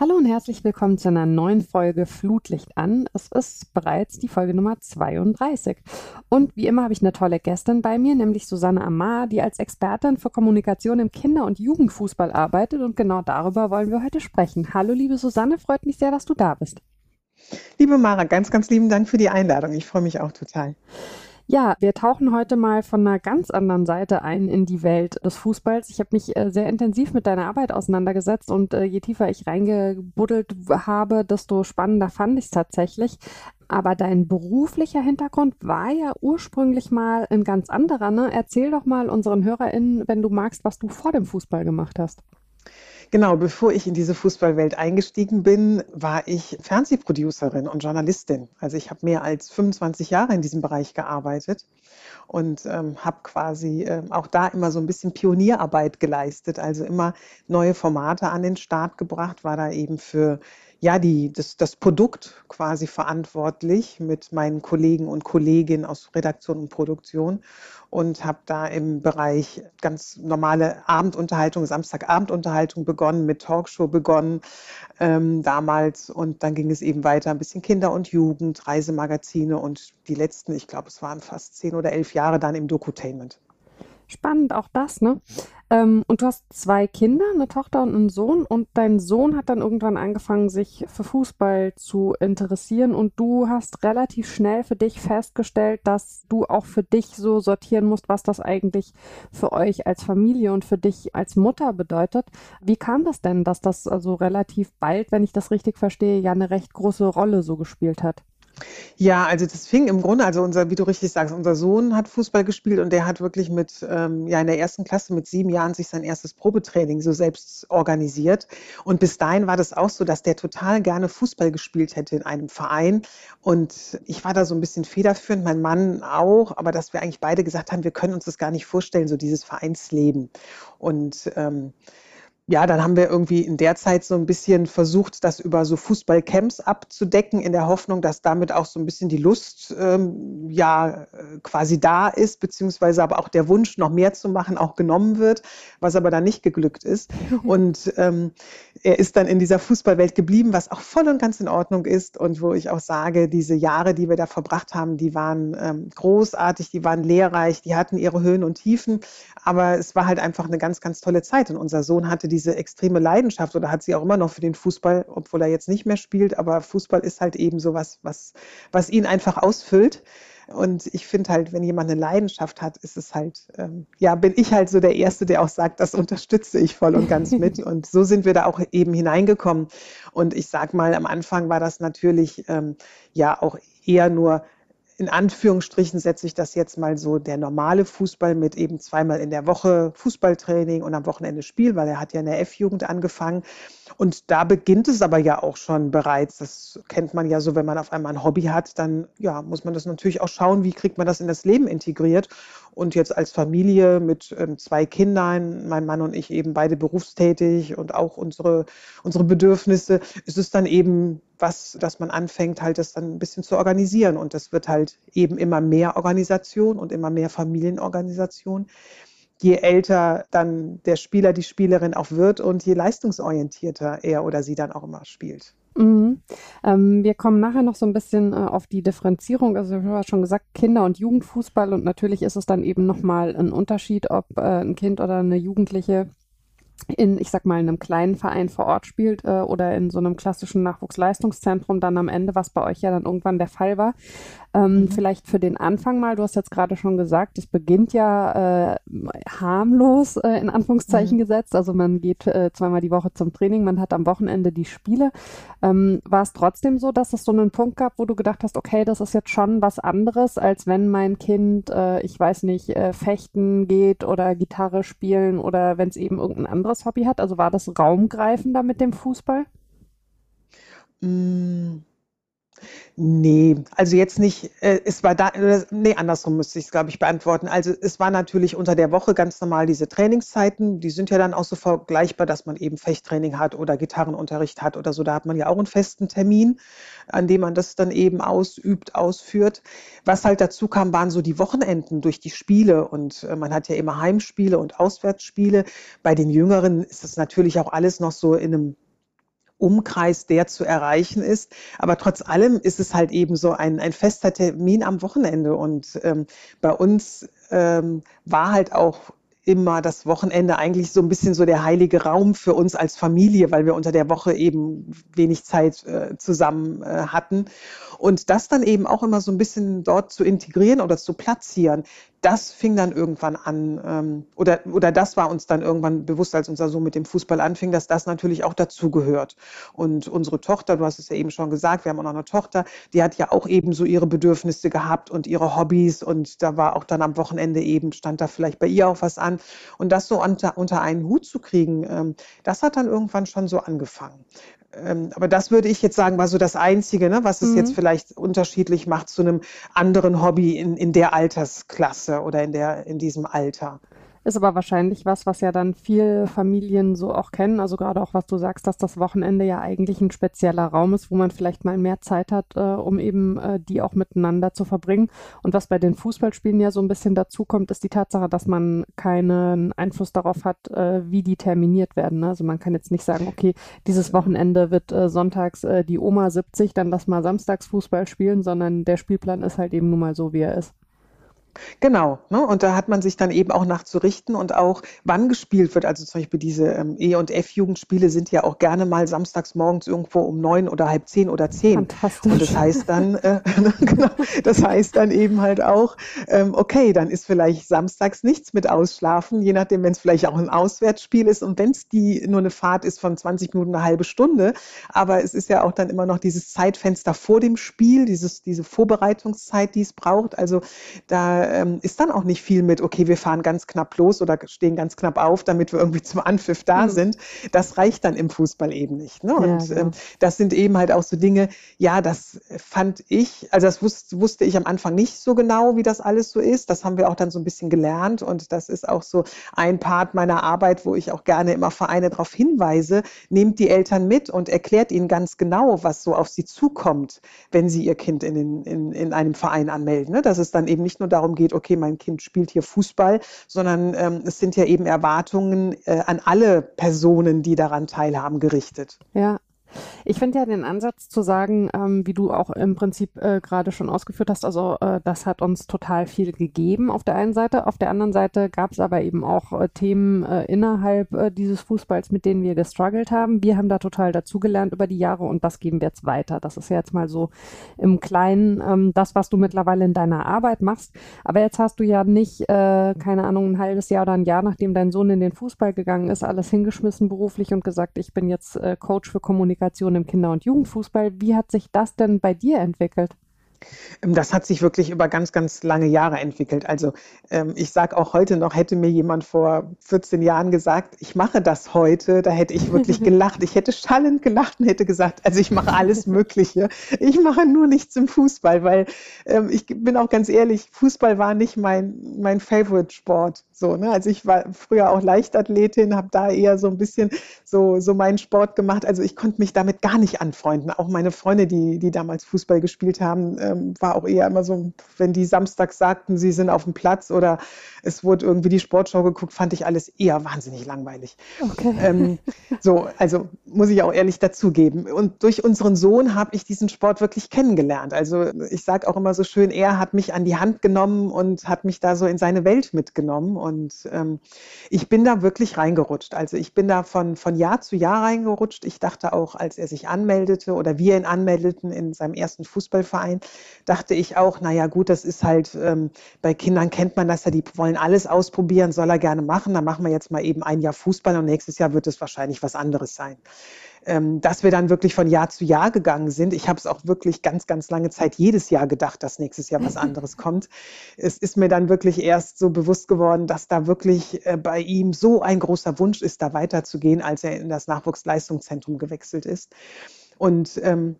Hallo und herzlich willkommen zu einer neuen Folge Flutlicht an. Es ist bereits die Folge Nummer 32. Und wie immer habe ich eine tolle Gästin bei mir, nämlich Susanne Amar, die als Expertin für Kommunikation im Kinder- und Jugendfußball arbeitet. Und genau darüber wollen wir heute sprechen. Hallo, liebe Susanne, freut mich sehr, dass du da bist. Liebe Mara, ganz, ganz lieben Dank für die Einladung. Ich freue mich auch total. Ja, wir tauchen heute mal von einer ganz anderen Seite ein in die Welt des Fußballs. Ich habe mich äh, sehr intensiv mit deiner Arbeit auseinandergesetzt und äh, je tiefer ich reingebuddelt habe, desto spannender fand ich es tatsächlich. Aber dein beruflicher Hintergrund war ja ursprünglich mal ein ganz anderer. Ne? Erzähl doch mal unseren HörerInnen, wenn du magst, was du vor dem Fußball gemacht hast. Genau, bevor ich in diese Fußballwelt eingestiegen bin, war ich Fernsehproducerin und Journalistin. Also ich habe mehr als 25 Jahre in diesem Bereich gearbeitet und ähm, habe quasi äh, auch da immer so ein bisschen Pionierarbeit geleistet, also immer neue Formate an den Start gebracht, war da eben für ja, die, das, das Produkt quasi verantwortlich mit meinen Kollegen und Kolleginnen aus Redaktion und Produktion und habe da im Bereich ganz normale Abendunterhaltung, Samstagabendunterhaltung begonnen, mit Talkshow begonnen ähm, damals und dann ging es eben weiter, ein bisschen Kinder und Jugend, Reisemagazine und die letzten, ich glaube, es waren fast zehn oder elf Jahre dann im Dokutainment. Spannend, auch das, ne? Ähm, und du hast zwei Kinder, eine Tochter und einen Sohn. Und dein Sohn hat dann irgendwann angefangen, sich für Fußball zu interessieren. Und du hast relativ schnell für dich festgestellt, dass du auch für dich so sortieren musst, was das eigentlich für euch als Familie und für dich als Mutter bedeutet. Wie kam das denn, dass das also relativ bald, wenn ich das richtig verstehe, ja eine recht große Rolle so gespielt hat? Ja, also das fing im Grunde, also unser, wie du richtig sagst, unser Sohn hat Fußball gespielt und der hat wirklich mit, ähm, ja, in der ersten Klasse mit sieben Jahren sich sein erstes Probetraining so selbst organisiert. Und bis dahin war das auch so, dass der total gerne Fußball gespielt hätte in einem Verein. Und ich war da so ein bisschen federführend, mein Mann auch, aber dass wir eigentlich beide gesagt haben, wir können uns das gar nicht vorstellen, so dieses Vereinsleben. Und ähm, ja, dann haben wir irgendwie in der Zeit so ein bisschen versucht, das über so Fußballcamps abzudecken, in der Hoffnung, dass damit auch so ein bisschen die Lust ähm, ja quasi da ist, beziehungsweise aber auch der Wunsch, noch mehr zu machen, auch genommen wird, was aber dann nicht geglückt ist. Und ähm, er ist dann in dieser Fußballwelt geblieben, was auch voll und ganz in Ordnung ist und wo ich auch sage, diese Jahre, die wir da verbracht haben, die waren ähm, großartig, die waren lehrreich, die hatten ihre Höhen und Tiefen, aber es war halt einfach eine ganz, ganz tolle Zeit. Und unser Sohn hatte die diese extreme Leidenschaft oder hat sie auch immer noch für den Fußball, obwohl er jetzt nicht mehr spielt, aber Fußball ist halt eben so was, was, was ihn einfach ausfüllt. Und ich finde halt, wenn jemand eine Leidenschaft hat, ist es halt, ähm, ja, bin ich halt so der Erste, der auch sagt, das unterstütze ich voll und ganz mit. Und so sind wir da auch eben hineingekommen. Und ich sag mal, am Anfang war das natürlich ähm, ja auch eher nur in Anführungsstrichen setze ich das jetzt mal so der normale Fußball mit eben zweimal in der Woche Fußballtraining und am Wochenende Spiel, weil er hat ja in der F-Jugend angefangen. Und da beginnt es aber ja auch schon bereits. Das kennt man ja so, wenn man auf einmal ein Hobby hat, dann ja, muss man das natürlich auch schauen, wie kriegt man das in das Leben integriert. Und jetzt als Familie mit ähm, zwei Kindern, mein Mann und ich eben beide berufstätig und auch unsere, unsere Bedürfnisse, ist es dann eben was, dass man anfängt, halt das dann ein bisschen zu organisieren. Und das wird halt eben immer mehr Organisation und immer mehr Familienorganisation je älter dann der Spieler, die Spielerin auch wird und je leistungsorientierter er oder sie dann auch immer spielt. Mhm. Ähm, wir kommen nachher noch so ein bisschen äh, auf die Differenzierung. Also ich habe schon gesagt, Kinder- und Jugendfußball und natürlich ist es dann eben nochmal ein Unterschied, ob äh, ein Kind oder eine Jugendliche in, ich sag mal, einem kleinen Verein vor Ort spielt äh, oder in so einem klassischen Nachwuchsleistungszentrum dann am Ende, was bei euch ja dann irgendwann der Fall war. Ähm, mhm. Vielleicht für den Anfang mal, du hast jetzt gerade schon gesagt, es beginnt ja äh, harmlos äh, in Anführungszeichen mhm. gesetzt. Also man geht äh, zweimal die Woche zum Training, man hat am Wochenende die Spiele. Ähm, war es trotzdem so, dass es so einen Punkt gab, wo du gedacht hast, okay, das ist jetzt schon was anderes, als wenn mein Kind, äh, ich weiß nicht, äh, fechten geht oder Gitarre spielen oder wenn es eben irgendein anderes Hobby hat? Also war das raumgreifender mit dem Fußball? Mm. Nee, also jetzt nicht, äh, es war da, nee, andersrum müsste ich es, glaube ich, beantworten. Also es war natürlich unter der Woche ganz normal diese Trainingszeiten, die sind ja dann auch so vergleichbar, dass man eben Fechttraining hat oder Gitarrenunterricht hat oder so. Da hat man ja auch einen festen Termin, an dem man das dann eben ausübt, ausführt. Was halt dazu kam, waren so die Wochenenden durch die Spiele und äh, man hat ja immer Heimspiele und Auswärtsspiele. Bei den Jüngeren ist das natürlich auch alles noch so in einem Umkreis, der zu erreichen ist. Aber trotz allem ist es halt eben so ein, ein fester Termin am Wochenende. Und ähm, bei uns ähm, war halt auch immer das Wochenende eigentlich so ein bisschen so der heilige Raum für uns als Familie, weil wir unter der Woche eben wenig Zeit äh, zusammen äh, hatten. Und das dann eben auch immer so ein bisschen dort zu integrieren oder zu platzieren, das fing dann irgendwann an, ähm, oder, oder das war uns dann irgendwann bewusst, als unser Sohn mit dem Fußball anfing, dass das natürlich auch dazugehört. Und unsere Tochter, du hast es ja eben schon gesagt, wir haben auch noch eine Tochter, die hat ja auch eben so ihre Bedürfnisse gehabt und ihre Hobbys und da war auch dann am Wochenende eben, stand da vielleicht bei ihr auch was an. Und das so unter, unter einen Hut zu kriegen, ähm, das hat dann irgendwann schon so angefangen. Ähm, aber das würde ich jetzt sagen, war so das Einzige, ne, was es mhm. jetzt vielleicht unterschiedlich macht zu einem anderen Hobby in, in der Altersklasse oder in, der, in diesem Alter. Ist aber wahrscheinlich was, was ja dann viele Familien so auch kennen. Also gerade auch, was du sagst, dass das Wochenende ja eigentlich ein spezieller Raum ist, wo man vielleicht mal mehr Zeit hat, äh, um eben äh, die auch miteinander zu verbringen. Und was bei den Fußballspielen ja so ein bisschen dazu kommt, ist die Tatsache, dass man keinen Einfluss darauf hat, äh, wie die terminiert werden. Ne? Also man kann jetzt nicht sagen, okay, dieses Wochenende wird äh, sonntags äh, die Oma 70, dann lass mal samstags Fußball spielen, sondern der Spielplan ist halt eben nun mal so, wie er ist. Genau, ne? und da hat man sich dann eben auch nachzurichten und auch wann gespielt wird. Also zum Beispiel diese ähm, E- und F-Jugendspiele sind ja auch gerne mal samstags morgens irgendwo um neun oder halb zehn oder zehn. Fantastisch. Und das heißt dann, äh, genau, das heißt dann eben halt auch, ähm, okay, dann ist vielleicht samstags nichts mit Ausschlafen, je nachdem, wenn es vielleicht auch ein Auswärtsspiel ist und wenn es die nur eine Fahrt ist von 20 Minuten, eine halbe Stunde. Aber es ist ja auch dann immer noch dieses Zeitfenster vor dem Spiel, dieses, diese Vorbereitungszeit, die es braucht. Also da ähm, ist dann auch nicht viel mit, okay, wir fahren ganz knapp los oder stehen ganz knapp auf, damit wir irgendwie zum Anpfiff da mhm. sind. Das reicht dann im Fußball eben nicht. Ne? Und ja, genau. ähm, das sind eben halt auch so Dinge, ja, das fand ich, also das wusste, wusste ich am Anfang nicht so genau, wie das alles so ist. Das haben wir auch dann so ein bisschen gelernt und das ist auch so ein Part meiner Arbeit, wo ich auch gerne immer Vereine darauf hinweise, nehmt die Eltern mit und erklärt ihnen ganz genau, was so auf sie zukommt, wenn sie ihr Kind in, den, in, in einem Verein anmelden. Ne? Dass es dann eben nicht nur darum darum geht, okay, mein Kind spielt hier Fußball, sondern ähm, es sind ja eben Erwartungen äh, an alle Personen, die daran teilhaben, gerichtet. Ja, ich finde ja den Ansatz zu sagen, ähm, wie du auch im Prinzip äh, gerade schon ausgeführt hast, also äh, das hat uns total viel gegeben auf der einen Seite. Auf der anderen Seite gab es aber eben auch äh, Themen äh, innerhalb äh, dieses Fußballs, mit denen wir gestruggelt haben. Wir haben da total dazugelernt über die Jahre und das geben wir jetzt weiter. Das ist ja jetzt mal so im Kleinen ähm, das, was du mittlerweile in deiner Arbeit machst. Aber jetzt hast du ja nicht, äh, keine Ahnung, ein halbes Jahr oder ein Jahr, nachdem dein Sohn in den Fußball gegangen ist, alles hingeschmissen beruflich und gesagt, ich bin jetzt Coach für Kommunikation Kommunikation im Kinder- und Jugendfußball. Wie hat sich das denn bei dir entwickelt? Ähm, das hat sich wirklich über ganz, ganz lange Jahre entwickelt. Also ähm, ich sage auch heute noch, hätte mir jemand vor 14 Jahren gesagt, ich mache das heute, da hätte ich wirklich gelacht. Ich hätte schallend gelacht und hätte gesagt, also ich mache alles Mögliche. Ich mache nur nichts im Fußball, weil ähm, ich bin auch ganz ehrlich, Fußball war nicht mein, mein Favorite-Sport. So, ne? Also ich war früher auch Leichtathletin, habe da eher so ein bisschen so, so meinen Sport gemacht. Also ich konnte mich damit gar nicht anfreunden. Auch meine Freunde, die, die damals Fußball gespielt haben, ähm, war auch eher immer so, wenn die samstags sagten, sie sind auf dem Platz oder es wurde irgendwie die Sportschau geguckt, fand ich alles eher wahnsinnig langweilig. Okay. Ähm, so, also muss ich auch ehrlich dazugeben. Und durch unseren Sohn habe ich diesen Sport wirklich kennengelernt. Also ich sage auch immer so schön, er hat mich an die Hand genommen und hat mich da so in seine Welt mitgenommen. Und ähm, ich bin da wirklich reingerutscht. Also ich bin da von, von Jahr zu Jahr reingerutscht. Ich dachte auch, als er sich anmeldete oder wir ihn anmeldeten in seinem ersten Fußballverein, dachte ich auch, naja gut, das ist halt, ähm, bei Kindern kennt man das ja, die wollen alles ausprobieren, soll er gerne machen. Dann machen wir jetzt mal eben ein Jahr Fußball und nächstes Jahr wird es wahrscheinlich was anderes sein ähm, dass wir dann wirklich von Jahr zu Jahr gegangen sind. Ich habe es auch wirklich ganz, ganz lange Zeit jedes Jahr gedacht, dass nächstes Jahr was anderes kommt. Es ist mir dann wirklich erst so bewusst geworden, dass da wirklich äh, bei ihm so ein großer Wunsch ist, da weiterzugehen, als er in das Nachwuchsleistungszentrum gewechselt ist. Und ähm,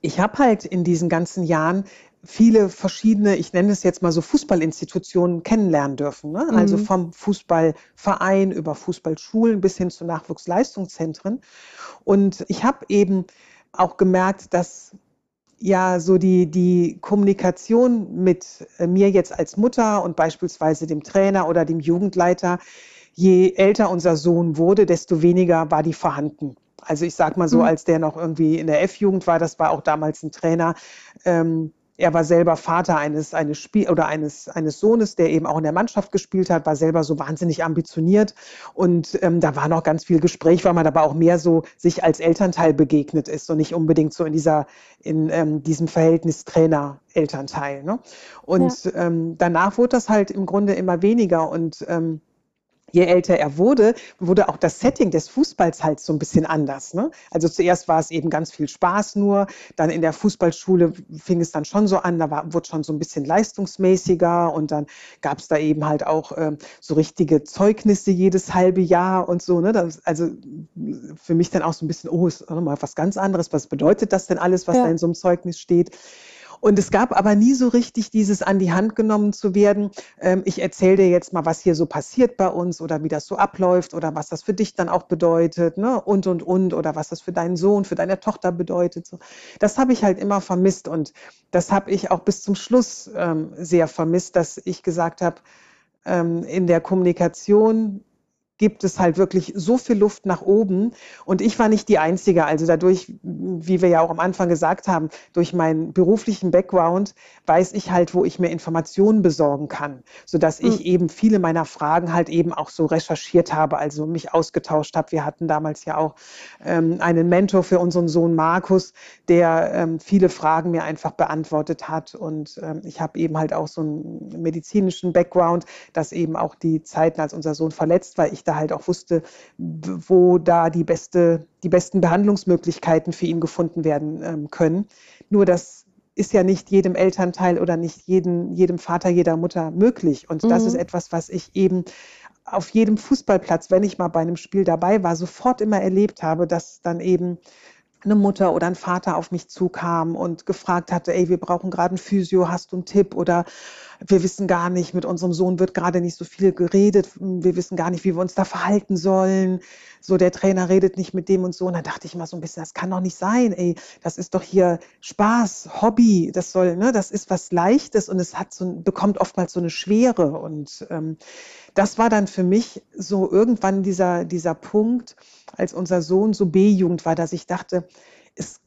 ich habe halt in diesen ganzen Jahren viele verschiedene, ich nenne es jetzt mal so Fußballinstitutionen kennenlernen dürfen. Ne? Also mhm. Also vom Fußballverein über Fußballschulen bis hin zu Nachwuchsleistungszentren. Und ich habe eben auch gemerkt, dass ja so die, die Kommunikation mit äh, mir jetzt als Mutter und beispielsweise dem Trainer oder dem Jugendleiter, je älter unser Sohn wurde, desto weniger war die vorhanden. Also ich sag mal so, mhm. als der noch irgendwie in der F-Jugend war, das war auch damals ein Trainer, ähm, er war selber Vater eines, eines Spiel oder eines, eines Sohnes, der eben auch in der Mannschaft gespielt hat, war selber so wahnsinnig ambitioniert. Und ähm, da war noch ganz viel Gespräch, weil man aber auch mehr so sich als Elternteil begegnet ist und nicht unbedingt so in dieser, in ähm, diesem Verhältnis Trainer-Elternteil. Ne? Und ja. ähm, danach wurde das halt im Grunde immer weniger und ähm, je älter er wurde, wurde auch das Setting des Fußballs halt so ein bisschen anders. Ne? Also zuerst war es eben ganz viel Spaß nur, dann in der Fußballschule fing es dann schon so an, da war, wurde schon so ein bisschen leistungsmäßiger und dann gab es da eben halt auch ähm, so richtige Zeugnisse jedes halbe Jahr und so. Ne? Das, also für mich dann auch so ein bisschen, oh, ist mal was ganz anderes. Was bedeutet das denn alles, was ja. da in so einem Zeugnis steht? Und es gab aber nie so richtig dieses an die Hand genommen zu werden. Ähm, ich erzähle dir jetzt mal, was hier so passiert bei uns oder wie das so abläuft oder was das für dich dann auch bedeutet, ne? und, und, und, oder was das für deinen Sohn, für deine Tochter bedeutet. So. Das habe ich halt immer vermisst und das habe ich auch bis zum Schluss ähm, sehr vermisst, dass ich gesagt habe, ähm, in der Kommunikation gibt es halt wirklich so viel Luft nach oben. Und ich war nicht die Einzige. Also dadurch, wie wir ja auch am Anfang gesagt haben, durch meinen beruflichen Background weiß ich halt, wo ich mir Informationen besorgen kann, sodass ich mhm. eben viele meiner Fragen halt eben auch so recherchiert habe, also mich ausgetauscht habe. Wir hatten damals ja auch ähm, einen Mentor für unseren Sohn Markus, der ähm, viele Fragen mir einfach beantwortet hat. Und ähm, ich habe eben halt auch so einen medizinischen Background, dass eben auch die Zeiten, als unser Sohn verletzt war, ich da halt auch wusste, wo da die, beste, die besten Behandlungsmöglichkeiten für ihn gefunden werden ähm, können. Nur das ist ja nicht jedem Elternteil oder nicht jedem, jedem Vater, jeder Mutter möglich. Und das mhm. ist etwas, was ich eben auf jedem Fußballplatz, wenn ich mal bei einem Spiel dabei war, sofort immer erlebt habe, dass dann eben eine Mutter oder ein Vater auf mich zukam und gefragt hatte, ey, wir brauchen gerade ein Physio, hast du einen Tipp? Oder wir wissen gar nicht, mit unserem Sohn wird gerade nicht so viel geredet, wir wissen gar nicht, wie wir uns da verhalten sollen. So, der Trainer redet nicht mit dem und so. Und dann dachte ich immer so ein bisschen, das kann doch nicht sein, ey, das ist doch hier Spaß, Hobby, das soll, ne, das ist was Leichtes und es hat so, bekommt oftmals so eine Schwere. Und ähm, das war dann für mich so irgendwann dieser, dieser Punkt, als unser Sohn so B-Jugend war, dass ich dachte, es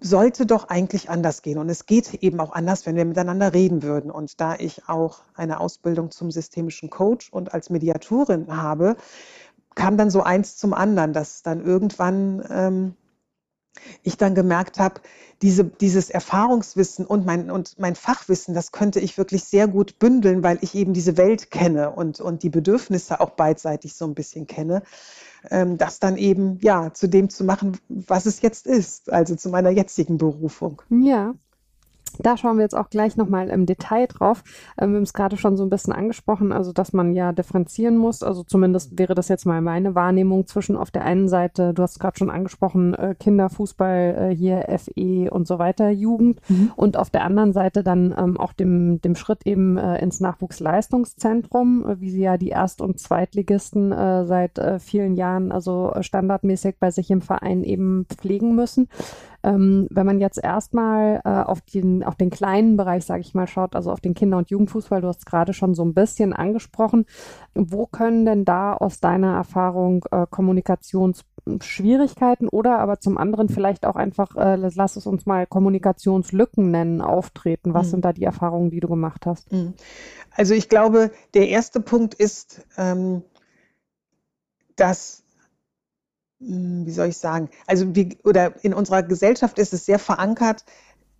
sollte doch eigentlich anders gehen. Und es geht eben auch anders, wenn wir miteinander reden würden. Und da ich auch eine Ausbildung zum systemischen Coach und als Mediatorin habe, kam dann so eins zum anderen, dass dann irgendwann ähm, ich dann gemerkt habe, diese, dieses Erfahrungswissen und mein, und mein Fachwissen, das könnte ich wirklich sehr gut bündeln, weil ich eben diese Welt kenne und, und die Bedürfnisse auch beidseitig so ein bisschen kenne, ähm, das dann eben ja zu dem zu machen, was es jetzt ist, also zu meiner jetzigen Berufung. Ja, da schauen wir jetzt auch gleich nochmal im Detail drauf. Ähm, wir haben es gerade schon so ein bisschen angesprochen, also dass man ja differenzieren muss. Also zumindest wäre das jetzt mal meine Wahrnehmung zwischen auf der einen Seite, du hast gerade schon angesprochen, äh, Kinderfußball, äh, hier FE und so weiter, Jugend mhm. und auf der anderen Seite dann ähm, auch dem, dem Schritt eben äh, ins Nachwuchsleistungszentrum, äh, wie sie ja die Erst- und Zweitligisten äh, seit äh, vielen Jahren also standardmäßig bei sich im Verein eben pflegen müssen. Ähm, wenn man jetzt erstmal äh, auf, den, auf den kleinen Bereich, sage ich mal, schaut, also auf den Kinder- und Jugendfußball, du hast gerade schon so ein bisschen angesprochen, wo können denn da aus deiner Erfahrung äh, Kommunikationsschwierigkeiten oder aber zum anderen vielleicht auch einfach, äh, lass es uns mal Kommunikationslücken nennen, auftreten? Was mhm. sind da die Erfahrungen, die du gemacht hast? Mhm. Also ich glaube, der erste Punkt ist, ähm, dass wie soll ich sagen, also wie, oder in unserer Gesellschaft ist es sehr verankert,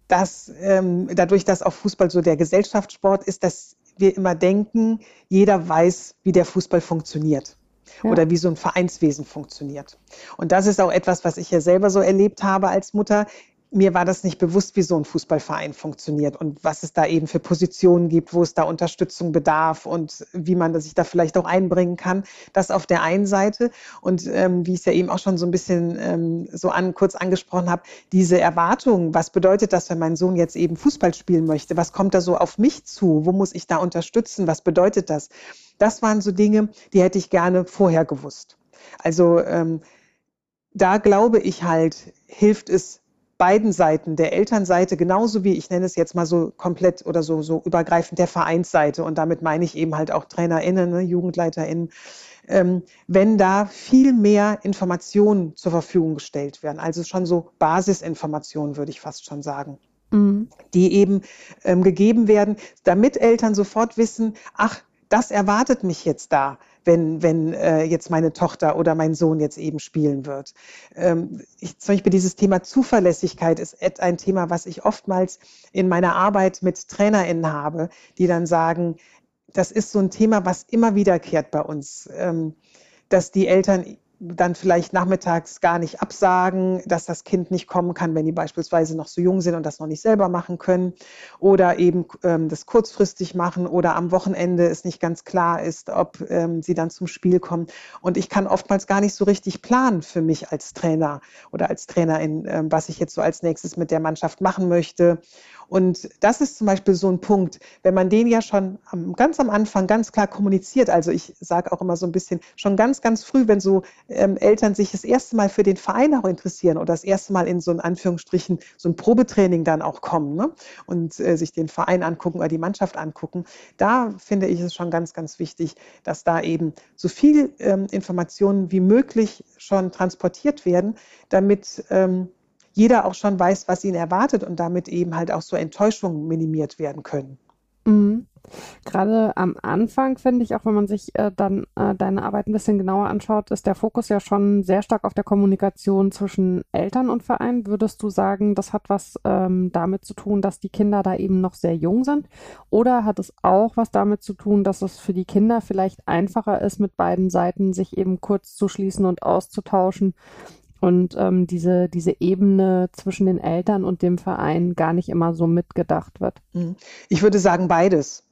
dass ähm, dadurch, dass auch Fußball so der Gesellschaftssport ist, dass wir immer denken, jeder weiß, wie der Fußball funktioniert. Ja. Oder wie so ein Vereinswesen funktioniert. Und das ist auch etwas, was ich ja selber so erlebt habe als Mutter mir war das nicht bewusst, wie so ein Fußballverein funktioniert und was es da eben für Positionen gibt, wo es da Unterstützung bedarf und wie man sich da vielleicht auch einbringen kann. Das auf der einen Seite. Und ähm, wie ich es ja eben auch schon so ein bisschen ähm, so an, kurz angesprochen habe, diese Erwartungen, was bedeutet das, wenn mein Sohn jetzt eben Fußball spielen möchte? Was kommt da so auf mich zu? Wo muss ich da unterstützen? Was bedeutet das? Das waren so Dinge, die hätte ich gerne vorher gewusst. Also ähm, da glaube ich halt, hilft es beiden Seiten, der Elternseite genauso wie, ich nenne es jetzt mal so komplett oder so, so übergreifend der Vereinsseite. Und damit meine ich eben halt auch TrainerInnen, ne, JugendleiterInnen, ähm, wenn da viel mehr Informationen zur Verfügung gestellt werden. Also schon so Basisinformationen, würde ich fast schon sagen. Mhm. Die eben ähm, gegeben werden, damit Eltern sofort wissen, ach, das erwartet mich jetzt da wenn, wenn äh, jetzt meine Tochter oder mein Sohn jetzt eben spielen wird. Ähm, ich, zum Beispiel dieses Thema Zuverlässigkeit ist ein Thema, was ich oftmals in meiner Arbeit mit TrainerInnen habe, die dann sagen, das ist so ein Thema, was immer wiederkehrt bei uns, ähm, dass die Eltern dann vielleicht nachmittags gar nicht absagen, dass das Kind nicht kommen kann, wenn die beispielsweise noch so jung sind und das noch nicht selber machen können. Oder eben ähm, das kurzfristig machen oder am Wochenende es nicht ganz klar ist, ob ähm, sie dann zum Spiel kommen. Und ich kann oftmals gar nicht so richtig planen für mich als Trainer oder als Trainerin, ähm, was ich jetzt so als nächstes mit der Mannschaft machen möchte. Und das ist zum Beispiel so ein Punkt, wenn man den ja schon ganz am Anfang ganz klar kommuniziert, also ich sage auch immer so ein bisschen, schon ganz, ganz früh, wenn so ähm, Eltern sich das erste Mal für den Verein auch interessieren oder das erste Mal in so ein Anführungsstrichen so ein Probetraining dann auch kommen ne? und äh, sich den Verein angucken oder die Mannschaft angucken, da finde ich es schon ganz, ganz wichtig, dass da eben so viel ähm, Informationen wie möglich schon transportiert werden, damit ähm, jeder auch schon weiß, was ihn erwartet und damit eben halt auch so Enttäuschungen minimiert werden können. Mhm. Gerade am Anfang finde ich, auch wenn man sich äh, dann äh, deine Arbeit ein bisschen genauer anschaut, ist der Fokus ja schon sehr stark auf der Kommunikation zwischen Eltern und Verein. Würdest du sagen, das hat was ähm, damit zu tun, dass die Kinder da eben noch sehr jung sind? Oder hat es auch was damit zu tun, dass es für die Kinder vielleicht einfacher ist, mit beiden Seiten sich eben kurz zu schließen und auszutauschen, und ähm, diese, diese Ebene zwischen den Eltern und dem Verein gar nicht immer so mitgedacht wird. Mhm. Ich würde sagen beides.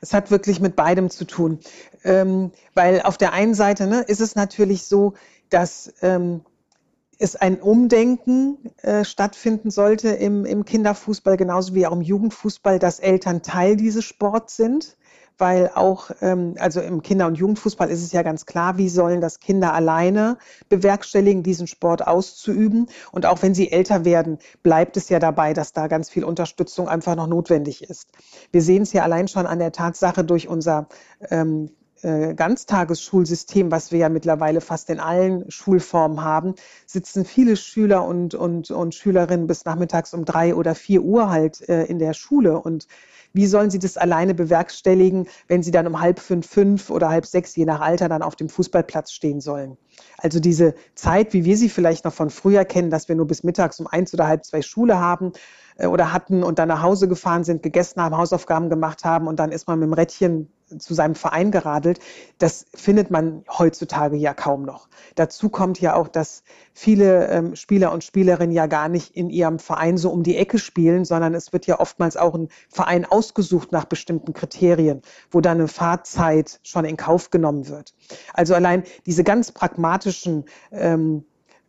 Es hat wirklich mit beidem zu tun. Ähm, weil auf der einen Seite ne, ist es natürlich so, dass ähm, es ein Umdenken äh, stattfinden sollte im, im Kinderfußball, genauso wie auch im Jugendfußball, dass Eltern Teil dieses Sports sind weil auch, ähm, also im Kinder- und Jugendfußball ist es ja ganz klar, wie sollen das Kinder alleine bewerkstelligen, diesen Sport auszuüben. Und auch wenn sie älter werden, bleibt es ja dabei, dass da ganz viel Unterstützung einfach noch notwendig ist. Wir sehen es ja allein schon an der Tatsache durch unser ähm, äh, Ganztagesschulsystem, was wir ja mittlerweile fast in allen Schulformen haben, sitzen viele Schüler und, und, und Schülerinnen bis nachmittags um drei oder vier Uhr halt äh, in der Schule. Und wie sollen sie das alleine bewerkstelligen, wenn sie dann um halb fünf, fünf oder halb sechs, je nach Alter, dann auf dem Fußballplatz stehen sollen? Also diese Zeit, wie wir sie vielleicht noch von früher kennen, dass wir nur bis mittags um eins oder halb zwei Schule haben äh, oder hatten und dann nach Hause gefahren sind, gegessen haben, Hausaufgaben gemacht haben und dann ist man mit dem Rädchen zu seinem Verein geradelt. Das findet man heutzutage ja kaum noch. Dazu kommt ja auch, dass viele ähm, Spieler und Spielerinnen ja gar nicht in ihrem Verein so um die Ecke spielen, sondern es wird ja oftmals auch ein Verein ausgesucht nach bestimmten Kriterien, wo dann eine Fahrzeit schon in Kauf genommen wird. Also allein diese ganz pragmatischen ähm,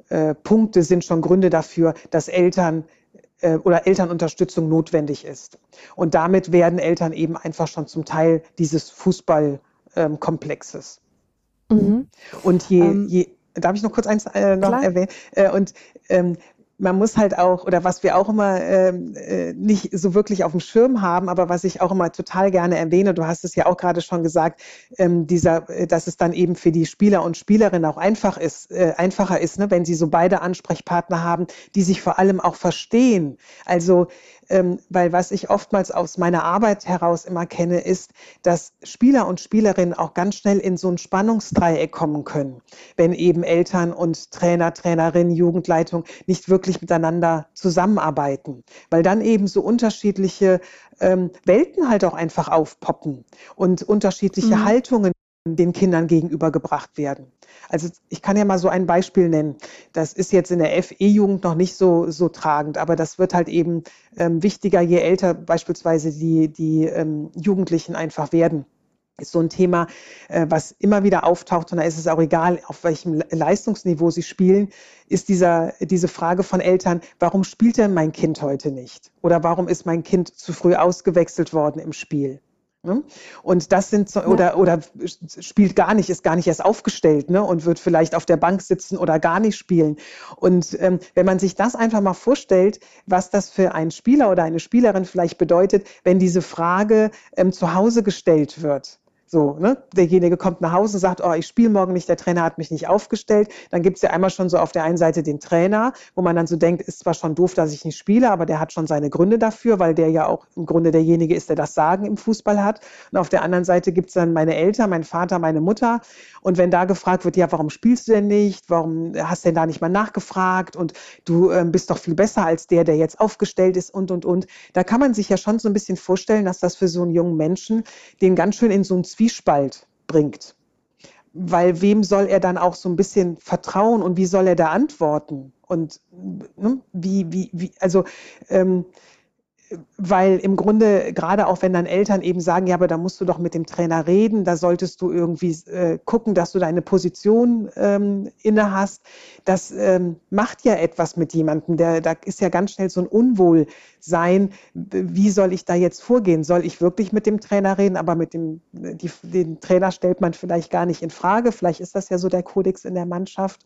äh, Punkte sind schon Gründe dafür, dass Eltern äh, oder Elternunterstützung notwendig ist. Und damit werden Eltern eben einfach schon zum Teil dieses Fußballkomplexes. Mhm. Und je, ähm, je, darf ich noch kurz eins äh, noch erwähnen? Äh, und ähm, man muss halt auch, oder was wir auch immer ähm, äh, nicht so wirklich auf dem Schirm haben, aber was ich auch immer total gerne erwähne, du hast es ja auch gerade schon gesagt, ähm, dieser, äh, dass es dann eben für die Spieler und Spielerinnen auch einfach ist, äh, einfacher ist, ne, wenn sie so beide Ansprechpartner haben, die sich vor allem auch verstehen. Also ähm, weil was ich oftmals aus meiner Arbeit heraus immer kenne, ist, dass Spieler und Spielerinnen auch ganz schnell in so ein Spannungsdreieck kommen können, wenn eben Eltern und Trainer, Trainerin, Jugendleitung nicht wirklich miteinander zusammenarbeiten, weil dann eben so unterschiedliche ähm, Welten halt auch einfach aufpoppen und unterschiedliche mhm. Haltungen den Kindern gegenübergebracht werden. Also ich kann ja mal so ein Beispiel nennen. Das ist jetzt in der FE-Jugend noch nicht so, so tragend, aber das wird halt eben ähm, wichtiger, je älter beispielsweise die, die ähm, Jugendlichen einfach werden ist so ein Thema, äh, was immer wieder auftaucht und da ist es auch egal, auf welchem Leistungsniveau sie spielen, ist dieser, diese Frage von Eltern, warum spielt denn mein Kind heute nicht? Oder warum ist mein Kind zu früh ausgewechselt worden im Spiel? Ne? Und das sind so, oder, oder spielt gar nicht, ist gar nicht erst aufgestellt ne? und wird vielleicht auf der Bank sitzen oder gar nicht spielen. Und ähm, wenn man sich das einfach mal vorstellt, was das für einen Spieler oder eine Spielerin vielleicht bedeutet, wenn diese Frage ähm, zu Hause gestellt wird, So, ne? Derjenige kommt nach Hause und sagt, oh, ich spiele morgen nicht, der Trainer hat mich nicht aufgestellt. Dann gibt es ja einmal schon so auf der einen Seite den Trainer, wo man dann so denkt, ist zwar schon doof, dass ich nicht spiele, aber der hat schon seine Gründe dafür, weil der ja auch im Grunde derjenige ist, der das Sagen im Fußball hat. Und auf der anderen Seite gibt es dann meine Eltern, mein Vater, meine Mutter. Und wenn da gefragt wird, ja, warum spielst du denn nicht? Warum hast du denn da nicht mal nachgefragt? Und du ähm, bist doch viel besser als der, der jetzt aufgestellt ist und, und, und. Da kann man sich ja schon so ein bisschen vorstellen, dass das für so einen jungen Menschen den ganz schön in so ein Zwiespalt bringt. Weil wem soll er dann auch so ein bisschen vertrauen und wie soll er da antworten? Und ne, wie, wie, wie, also ähm, weil im Grunde, gerade auch wenn dann Eltern eben sagen, ja, aber da musst du doch mit dem Trainer reden, da solltest du irgendwie äh, gucken, dass du deine Position ähm, inne hast, das ähm, macht ja etwas mit jemandem. Der, da ist ja ganz schnell so ein Unwohlsein. Wie soll ich da jetzt vorgehen? Soll ich wirklich mit dem Trainer reden? Aber mit dem die, den Trainer stellt man vielleicht gar nicht in Frage. Vielleicht ist das ja so der Kodex in der Mannschaft.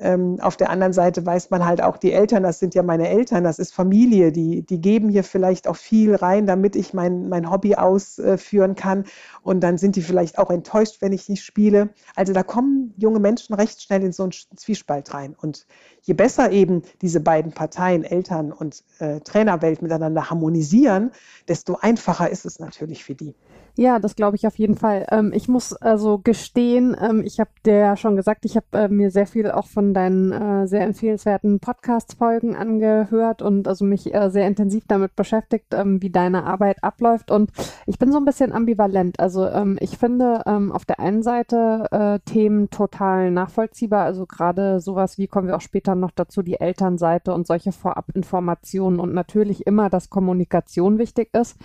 Ähm, auf der anderen Seite weiß man halt auch, die Eltern, das sind ja meine Eltern, das ist Familie, die, die geben hier vielleicht auch viel rein, damit ich mein, mein Hobby ausführen kann. Und dann sind die vielleicht auch enttäuscht, wenn ich nicht spiele. Also da kommen junge Menschen recht schnell in so einen Zwiespalt rein. Und je besser eben diese beiden Parteien, Eltern und äh, Trainerwelt miteinander harmonisieren, desto einfacher ist es natürlich für die. Ja, das glaube ich auf jeden Fall. Ähm, ich muss also gestehen, ähm, ich habe dir ja schon gesagt, ich habe äh, mir sehr viel auch von deinen äh, sehr empfehlenswerten Podcast-Folgen angehört und also mich äh, sehr intensiv damit beschäftigt, ähm, wie deine Arbeit abläuft. Und ich bin so ein bisschen ambivalent. Also ähm, ich finde ähm, auf der einen Seite äh, Themen total nachvollziehbar. Also gerade sowas wie kommen wir auch später noch dazu, die Elternseite und solche Vorabinformationen und natürlich immer, dass Kommunikation wichtig ist.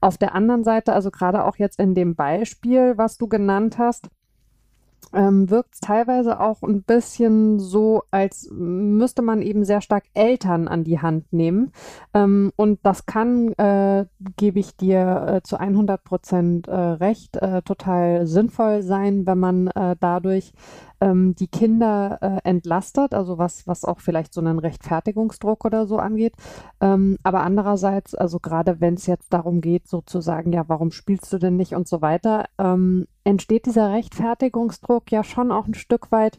Auf der anderen Seite, also gerade auch jetzt in dem Beispiel, was du genannt hast, ähm, wirkt es teilweise auch ein bisschen so, als müsste man eben sehr stark Eltern an die Hand nehmen. Ähm, und das kann, äh, gebe ich dir äh, zu 100 Prozent äh, recht, äh, total sinnvoll sein, wenn man äh, dadurch ähm, die Kinder äh, entlastet, also was, was auch vielleicht so einen Rechtfertigungsdruck oder so angeht. Ähm, aber andererseits, also gerade wenn es jetzt darum geht, sozusagen, ja, warum spielst du denn nicht und so weiter, ähm, entsteht dieser Rechtfertigungsdruck ja schon auch ein Stück weit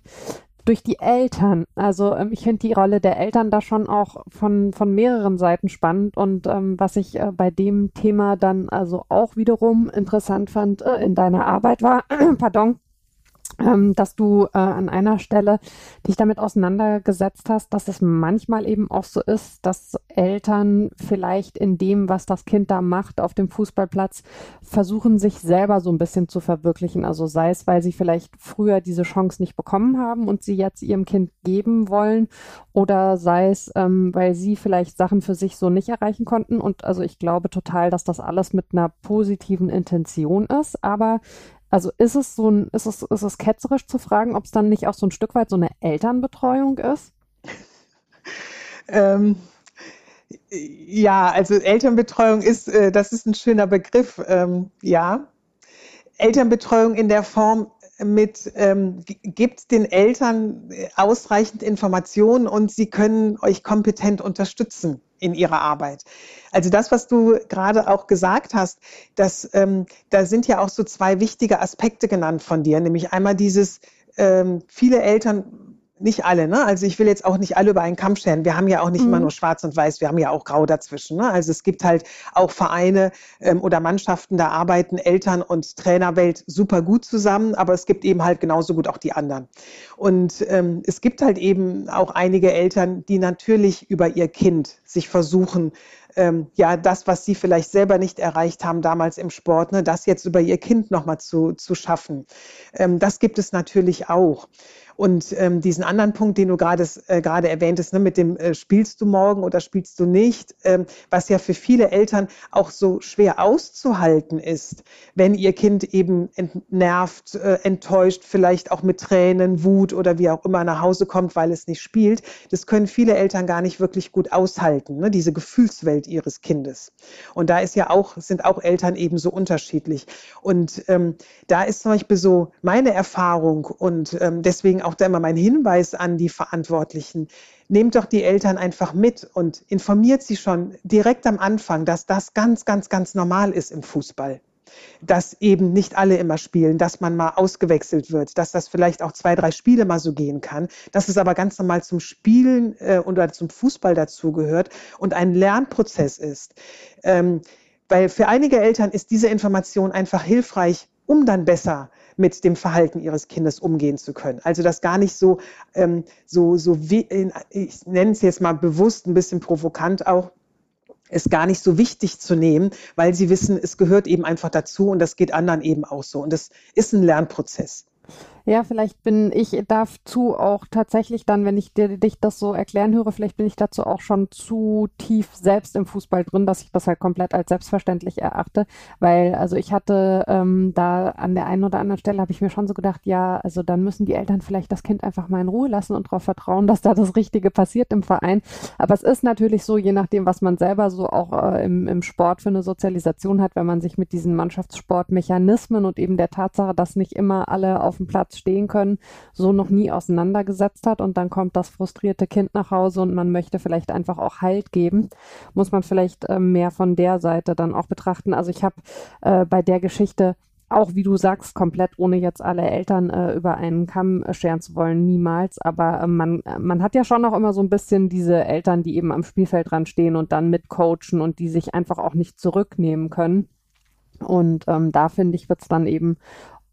durch die Eltern. Also ähm, ich finde die Rolle der Eltern da schon auch von, von mehreren Seiten spannend und ähm, was ich äh, bei dem Thema dann also auch wiederum interessant fand äh, in deiner Arbeit war, pardon, ähm, dass du äh, an einer Stelle dich damit auseinandergesetzt hast, dass es manchmal eben auch so ist, dass Eltern vielleicht in dem, was das Kind da macht auf dem Fußballplatz, versuchen, sich selber so ein bisschen zu verwirklichen. Also sei es, weil sie vielleicht früher diese Chance nicht bekommen haben und sie jetzt ihrem Kind geben wollen, oder sei es, ähm, weil sie vielleicht Sachen für sich so nicht erreichen konnten. Und also ich glaube total, dass das alles mit einer positiven Intention ist, aber also ist es so ein, ist es, ist es ketzerisch zu fragen, ob es dann nicht auch so ein Stück weit so eine Elternbetreuung ist? ähm, ja, also Elternbetreuung ist, äh, das ist ein schöner Begriff. Ähm, ja, Elternbetreuung in der Form mit, ähm, gibt den Eltern ausreichend Informationen und sie können euch kompetent unterstützen in ihrer Arbeit. Also das, was du gerade auch gesagt hast, dass, ähm, da sind ja auch so zwei wichtige Aspekte genannt von dir, nämlich einmal dieses, ähm, viele Eltern nicht alle, ne? Also ich will jetzt auch nicht alle über einen Kamm scheren. Wir haben ja auch nicht mhm. immer nur schwarz und weiß, wir haben ja auch grau dazwischen. Ne? Also es gibt halt auch Vereine ähm, oder Mannschaften, da arbeiten Eltern und Trainerwelt super gut zusammen, aber es gibt eben halt genauso gut auch die anderen. Und ähm, es gibt halt eben auch einige Eltern, die natürlich über ihr Kind sich versuchen, ähm, ja, das, was sie vielleicht selber nicht erreicht haben damals im Sport, ne, das jetzt über ihr Kind nochmal zu, zu schaffen. Ähm, das gibt es natürlich auch. Und ähm, diesen anderen Punkt, den du gerade äh, gerade erwähntest, ne, mit dem äh, spielst du morgen oder spielst du nicht, ähm, was ja für viele Eltern auch so schwer auszuhalten ist, wenn ihr Kind eben entnervt, äh, enttäuscht, vielleicht auch mit Tränen, Wut oder wie auch immer nach Hause kommt, weil es nicht spielt. Das können viele Eltern gar nicht wirklich gut aushalten, ne, diese Gefühlswelt ihres Kindes. Und da ist ja auch, sind auch Eltern eben so unterschiedlich. Und ähm, da ist zum Beispiel so meine Erfahrung und ähm, deswegen auch auch da immer mein Hinweis an die Verantwortlichen. Nehmt doch die Eltern einfach mit und informiert sie schon direkt am Anfang, dass das ganz, ganz, ganz normal ist im Fußball. dass eben nicht alle immer spielen, dass man mal ausgewechselt wird, dass das vielleicht auch zwei, drei Spiele mal so gehen kann, dass es aber ganz normal zum Spielen äh, oder zum Fußball dazugehört und ein Lernprozess ist. Ähm, weil für einige Eltern ist diese Information einfach hilfreich, um dann besser mit dem Verhalten ihres Kindes umgehen zu können. Also das gar nicht so, ähm, so, so wie, ich nenne es jetzt mal bewusst ein bisschen provokant auch, es gar nicht so wichtig zu nehmen, weil sie wissen, es gehört eben einfach dazu und das geht anderen eben auch so. Und das ist ein Lernprozess. Ja, vielleicht bin ich dazu auch tatsächlich dann, wenn ich dir, dich das so erklären höre, vielleicht bin ich dazu auch schon zu tief selbst im Fußball drin, dass ich das halt komplett als selbstverständlich erachte. Weil, also ich hatte ähm, da an der einen oder anderen Stelle habe ich mir schon so gedacht, ja, also dann müssen die Eltern vielleicht das Kind einfach mal in Ruhe lassen und darauf vertrauen, dass da das Richtige passiert im Verein. Aber es ist natürlich so, je nachdem, was man selber so auch äh, im, im Sport für eine Sozialisation hat, wenn man sich mit diesen Mannschaftssportmechanismen und eben der Tatsache, dass nicht immer alle auf dem Platz stehen können, so noch nie auseinandergesetzt hat und dann kommt das frustrierte Kind nach Hause und man möchte vielleicht einfach auch Halt geben, muss man vielleicht äh, mehr von der Seite dann auch betrachten. Also ich habe äh, bei der Geschichte auch wie du sagst, komplett ohne jetzt alle Eltern äh, über einen Kamm scheren zu wollen, niemals. Aber äh, man, man hat ja schon auch immer so ein bisschen diese Eltern, die eben am Spielfeld dran stehen und dann mitcoachen und die sich einfach auch nicht zurücknehmen können. Und ähm, da finde ich, wird es dann eben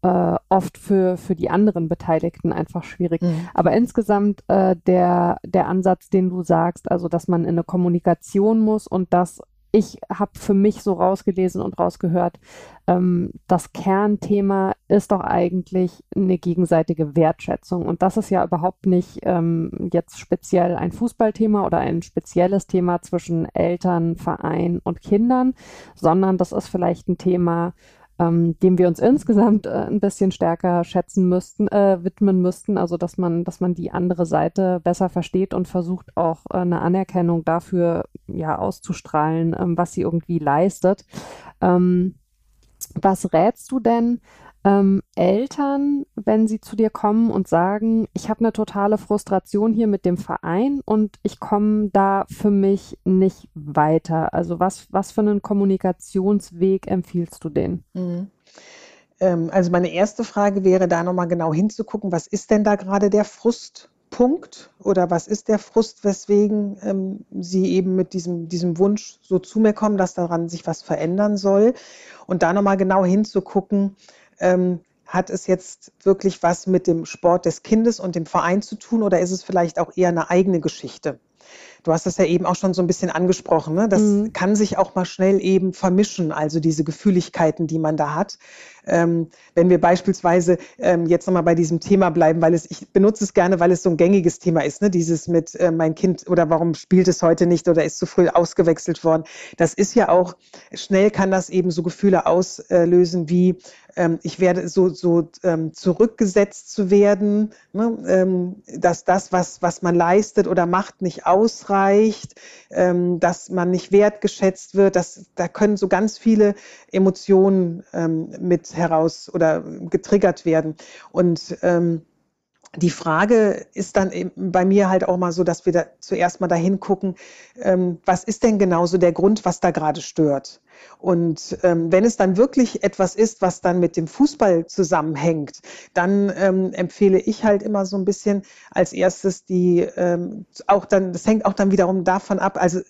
äh, oft für, für die anderen Beteiligten einfach schwierig. Mhm. Aber insgesamt äh, der, der Ansatz, den du sagst, also dass man in eine Kommunikation muss und dass ich habe für mich so rausgelesen und rausgehört, ähm, das Kernthema ist doch eigentlich eine gegenseitige Wertschätzung. Und das ist ja überhaupt nicht ähm, jetzt speziell ein Fußballthema oder ein spezielles Thema zwischen Eltern, Verein und Kindern, sondern das ist vielleicht ein Thema, ähm, dem wir uns insgesamt äh, ein bisschen stärker schätzen müssten, äh, widmen müssten, also dass man, dass man die andere Seite besser versteht und versucht auch äh, eine Anerkennung dafür ja auszustrahlen, ähm, was sie irgendwie leistet. Ähm, was rätst du denn ähm, Eltern, wenn sie zu dir kommen und sagen, ich habe eine totale Frustration hier mit dem Verein und ich komme da für mich nicht weiter? Also was, was für einen Kommunikationsweg empfiehlst du denen? Mhm. Ähm, also meine erste Frage wäre da nochmal genau hinzugucken, was ist denn da gerade der Frustpunkt oder was ist der Frust, weswegen ähm, Sie eben mit diesem, diesem Wunsch so zu mir kommen, dass daran sich was verändern soll. Und da nochmal genau hinzugucken, ähm, hat es jetzt wirklich was mit dem Sport des Kindes und dem Verein zu tun oder ist es vielleicht auch eher eine eigene Geschichte? Du hast das ja eben auch schon so ein bisschen angesprochen. Ne? Das mhm. kann sich auch mal schnell eben vermischen, also diese Gefühligkeiten, die man da hat. Ähm, wenn wir beispielsweise ähm, jetzt nochmal bei diesem Thema bleiben, weil es, ich benutze es gerne, weil es so ein gängiges Thema ist, ne? dieses mit äh, mein Kind oder warum spielt es heute nicht oder ist zu früh ausgewechselt worden. Das ist ja auch, schnell kann das eben so Gefühle auslösen wie, ähm, ich werde so, so ähm, zurückgesetzt zu werden, ne? ähm, dass das, was, was man leistet oder macht, nicht ausreicht, ähm, dass man nicht wertgeschätzt wird. Das, da können so ganz viele Emotionen ähm, mit heraus oder getriggert werden. Und ähm, die Frage ist dann bei mir halt auch mal so, dass wir da zuerst mal dahin gucken, ähm, was ist denn genauso der Grund, was da gerade stört? Und ähm, wenn es dann wirklich etwas ist, was dann mit dem Fußball zusammenhängt, dann ähm, empfehle ich halt immer so ein bisschen als erstes die ähm, auch dann, das hängt auch dann wiederum davon ab, also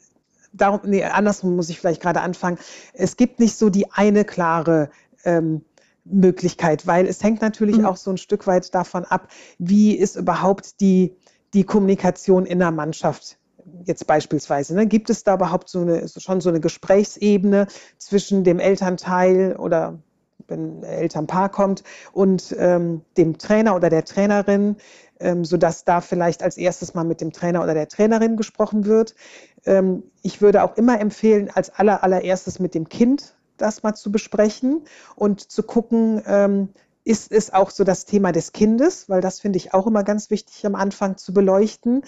darum, nee, andersrum muss ich vielleicht gerade anfangen. Es gibt nicht so die eine klare ähm, Möglichkeit, weil es hängt natürlich mhm. auch so ein Stück weit davon ab, wie ist überhaupt die, die Kommunikation in der Mannschaft jetzt beispielsweise. Ne? Gibt es da überhaupt so eine, schon so eine Gesprächsebene zwischen dem Elternteil oder wenn ein Elternpaar kommt und ähm, dem Trainer oder der Trainerin, ähm, sodass da vielleicht als erstes mal mit dem Trainer oder der Trainerin gesprochen wird. Ähm, ich würde auch immer empfehlen, als aller, allererstes mit dem Kind das mal zu besprechen und zu gucken, ähm, ist es auch so das Thema des Kindes, weil das finde ich auch immer ganz wichtig am Anfang zu beleuchten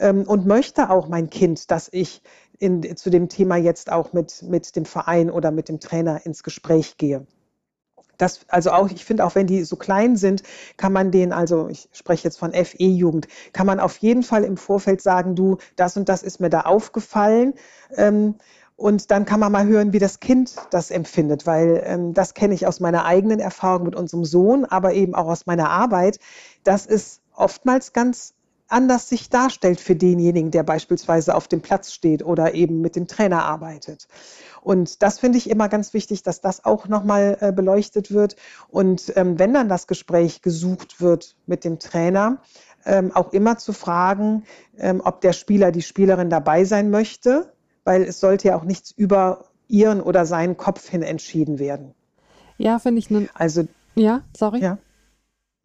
ähm, und möchte auch mein Kind, dass ich in, zu dem Thema jetzt auch mit, mit dem Verein oder mit dem Trainer ins Gespräch gehe. Das, also auch, ich finde auch, wenn die so klein sind, kann man denen, also ich spreche jetzt von FE-Jugend, kann man auf jeden Fall im Vorfeld sagen, du, das und das ist mir da aufgefallen. Ähm, Und dann kann man mal hören, wie das Kind das empfindet, weil ähm, das kenne ich aus meiner eigenen Erfahrung mit unserem Sohn, aber eben auch aus meiner Arbeit, dass es oftmals ganz anders sich darstellt für denjenigen, der beispielsweise auf dem Platz steht oder eben mit dem Trainer arbeitet. Und das finde ich immer ganz wichtig, dass das auch nochmal äh, beleuchtet wird. Und ähm, wenn dann das Gespräch gesucht wird mit dem Trainer, ähm, auch immer zu fragen, ähm, ob der Spieler, die Spielerin dabei sein möchte weil es sollte ja auch nichts über ihren oder seinen Kopf hin entschieden werden. Ja, finde ich. Ne also ja, sorry. Ja.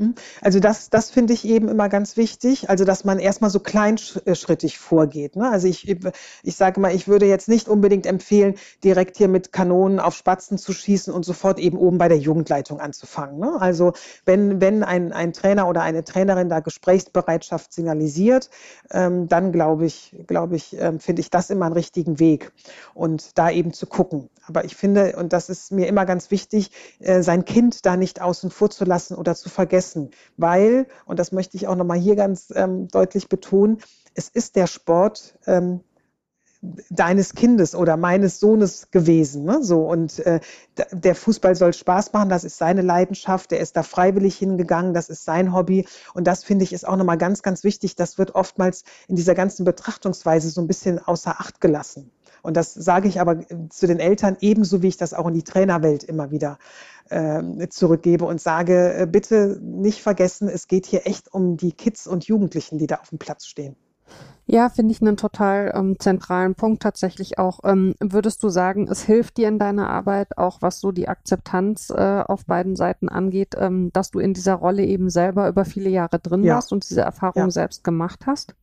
Hm? Also das, das finde ich eben immer ganz wichtig, also dass man erstmal so kleinschrittig vorgeht. Ne? Also ich, ich sage mal, ich würde jetzt nicht unbedingt empfehlen, direkt hier mit Kanonen auf Spatzen zu schießen und sofort eben oben bei der Jugendleitung anzufangen. Ne? Also wenn, wenn ein, ein Trainer oder eine Trainerin da Gesprächsbereitschaft signalisiert, ähm, dann glaube ich, glaube ich, ähm, finde ich das immer einen richtigen Weg und da eben zu gucken. Aber ich finde, und das ist mir immer ganz wichtig, äh, sein Kind da nicht außen vor zu lassen oder zu vergessen. Weil, und das möchte ich auch nochmal hier ganz ähm, deutlich betonen, es ist der Sport ähm, deines Kindes oder meines Sohnes gewesen. Ne? So, und äh, der Fußball soll Spaß machen, das ist seine Leidenschaft, der ist da freiwillig hingegangen, das ist sein Hobby. Und das finde ich ist auch nochmal ganz, ganz wichtig. Das wird oftmals in dieser ganzen Betrachtungsweise so ein bisschen außer Acht gelassen. Und das sage ich aber zu den Eltern ebenso, wie ich das auch in die Trainerwelt immer wieder äh, zurückgebe und sage, äh, bitte nicht vergessen, es geht hier echt um die Kids und Jugendlichen, die da auf dem Platz stehen. Ja, finde ich einen total ähm, zentralen Punkt tatsächlich auch. Ähm, würdest du sagen, es hilft dir in deiner Arbeit auch, was so die Akzeptanz äh, auf beiden Seiten angeht, ähm, dass du in dieser Rolle eben selber über viele Jahre drin ja. warst und diese Erfahrung ja. selbst gemacht hast?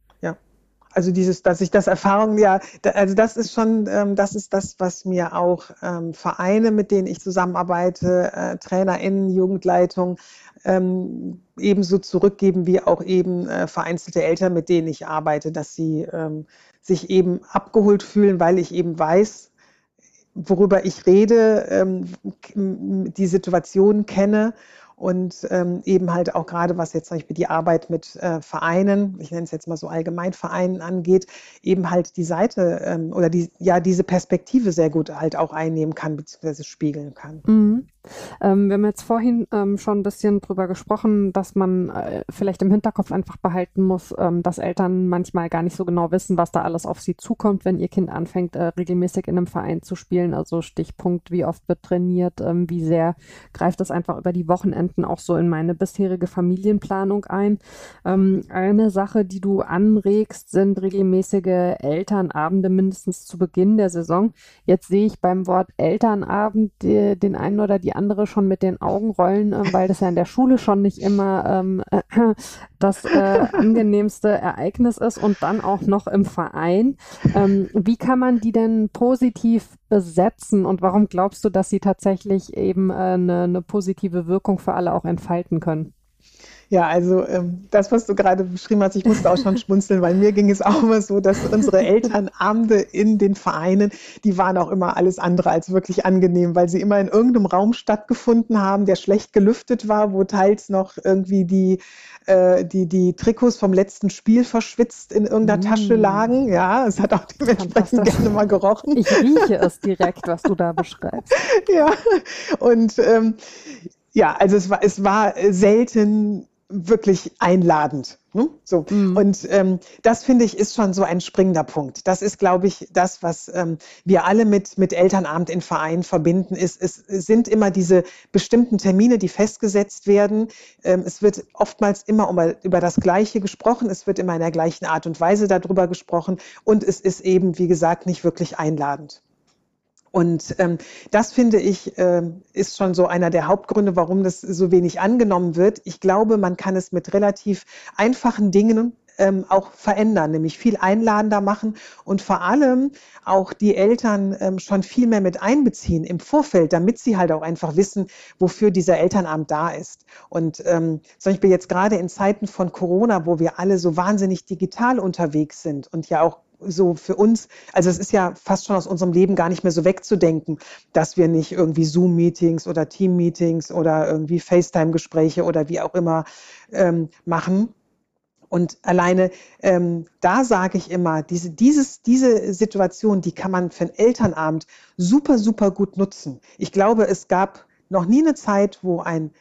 Also dieses, dass ich das Erfahrung, ja, also das ist schon, ähm, das ist das, was mir auch ähm, Vereine, mit denen ich zusammenarbeite, äh, TrainerInnen, Jugendleitung, ähm, ebenso zurückgeben wie auch eben äh, vereinzelte Eltern, mit denen ich arbeite, dass sie ähm, sich eben abgeholt fühlen, weil ich eben weiß, worüber ich rede, ähm, die Situation kenne und ähm, eben halt auch gerade was jetzt zum Beispiel die Arbeit mit äh, Vereinen, ich nenne es jetzt mal so allgemein Vereinen angeht, eben halt die Seite ähm, oder die, ja diese Perspektive sehr gut halt auch einnehmen kann bzw. spiegeln kann. Mhm. Ähm, wir haben jetzt vorhin ähm, schon ein bisschen drüber gesprochen, dass man äh, vielleicht im Hinterkopf einfach behalten muss, ähm, dass Eltern manchmal gar nicht so genau wissen, was da alles auf sie zukommt, wenn ihr Kind anfängt, äh, regelmäßig in einem Verein zu spielen. Also Stichpunkt, wie oft wird trainiert, ähm, wie sehr greift das einfach über die Wochenenden auch so in meine bisherige Familienplanung ein. Ähm, eine Sache, die du anregst, sind regelmäßige Elternabende mindestens zu Beginn der Saison. Jetzt sehe ich beim Wort Elternabend die, den einen oder die andere schon mit den Augen rollen, äh, weil das ja in der Schule schon nicht immer ähm, äh, das äh, angenehmste Ereignis ist und dann auch noch im Verein. Ähm, wie kann man die denn positiv besetzen und warum glaubst du, dass sie tatsächlich eben eine äh, ne positive Wirkung für alle auch entfalten können? Ja, also ähm, das, was du gerade beschrieben hast, ich musste auch schon schmunzeln, weil mir ging es auch immer so, dass unsere Elternabende in den Vereinen, die waren auch immer alles andere als wirklich angenehm, weil sie immer in irgendeinem Raum stattgefunden haben, der schlecht gelüftet war, wo teils noch irgendwie die äh, die, die Trikots vom letzten Spiel verschwitzt in irgendeiner mm. Tasche lagen. Ja, es hat auch dementsprechend gerne mal gerochen. Ich rieche es direkt, was du da beschreibst. ja, und ähm, ja, also es war, es war selten wirklich einladend. Ne? So. Mhm. Und ähm, das finde ich ist schon so ein springender Punkt. Das ist, glaube ich, das, was ähm, wir alle mit, mit Elternabend in Vereinen verbinden, ist, es sind immer diese bestimmten Termine, die festgesetzt werden. Ähm, es wird oftmals immer um, über das Gleiche gesprochen. Es wird immer in der gleichen Art und Weise darüber gesprochen. Und es ist eben, wie gesagt, nicht wirklich einladend. Und ähm, das finde ich äh, ist schon so einer der Hauptgründe, warum das so wenig angenommen wird. Ich glaube, man kann es mit relativ einfachen Dingen ähm, auch verändern, nämlich viel einladender machen und vor allem auch die Eltern ähm, schon viel mehr mit einbeziehen im Vorfeld, damit sie halt auch einfach wissen, wofür dieser Elternabend da ist. Und ähm, zum Beispiel jetzt gerade in Zeiten von Corona, wo wir alle so wahnsinnig digital unterwegs sind und ja auch so für uns, also es ist ja fast schon aus unserem Leben gar nicht mehr so wegzudenken, dass wir nicht irgendwie Zoom-Meetings oder Team-Meetings oder irgendwie FaceTime-Gespräche oder wie auch immer ähm, machen. Und alleine ähm, da sage ich immer, diese, dieses, diese Situation, die kann man für einen Elternabend super, super gut nutzen. Ich glaube, es gab noch nie eine Zeit, wo ein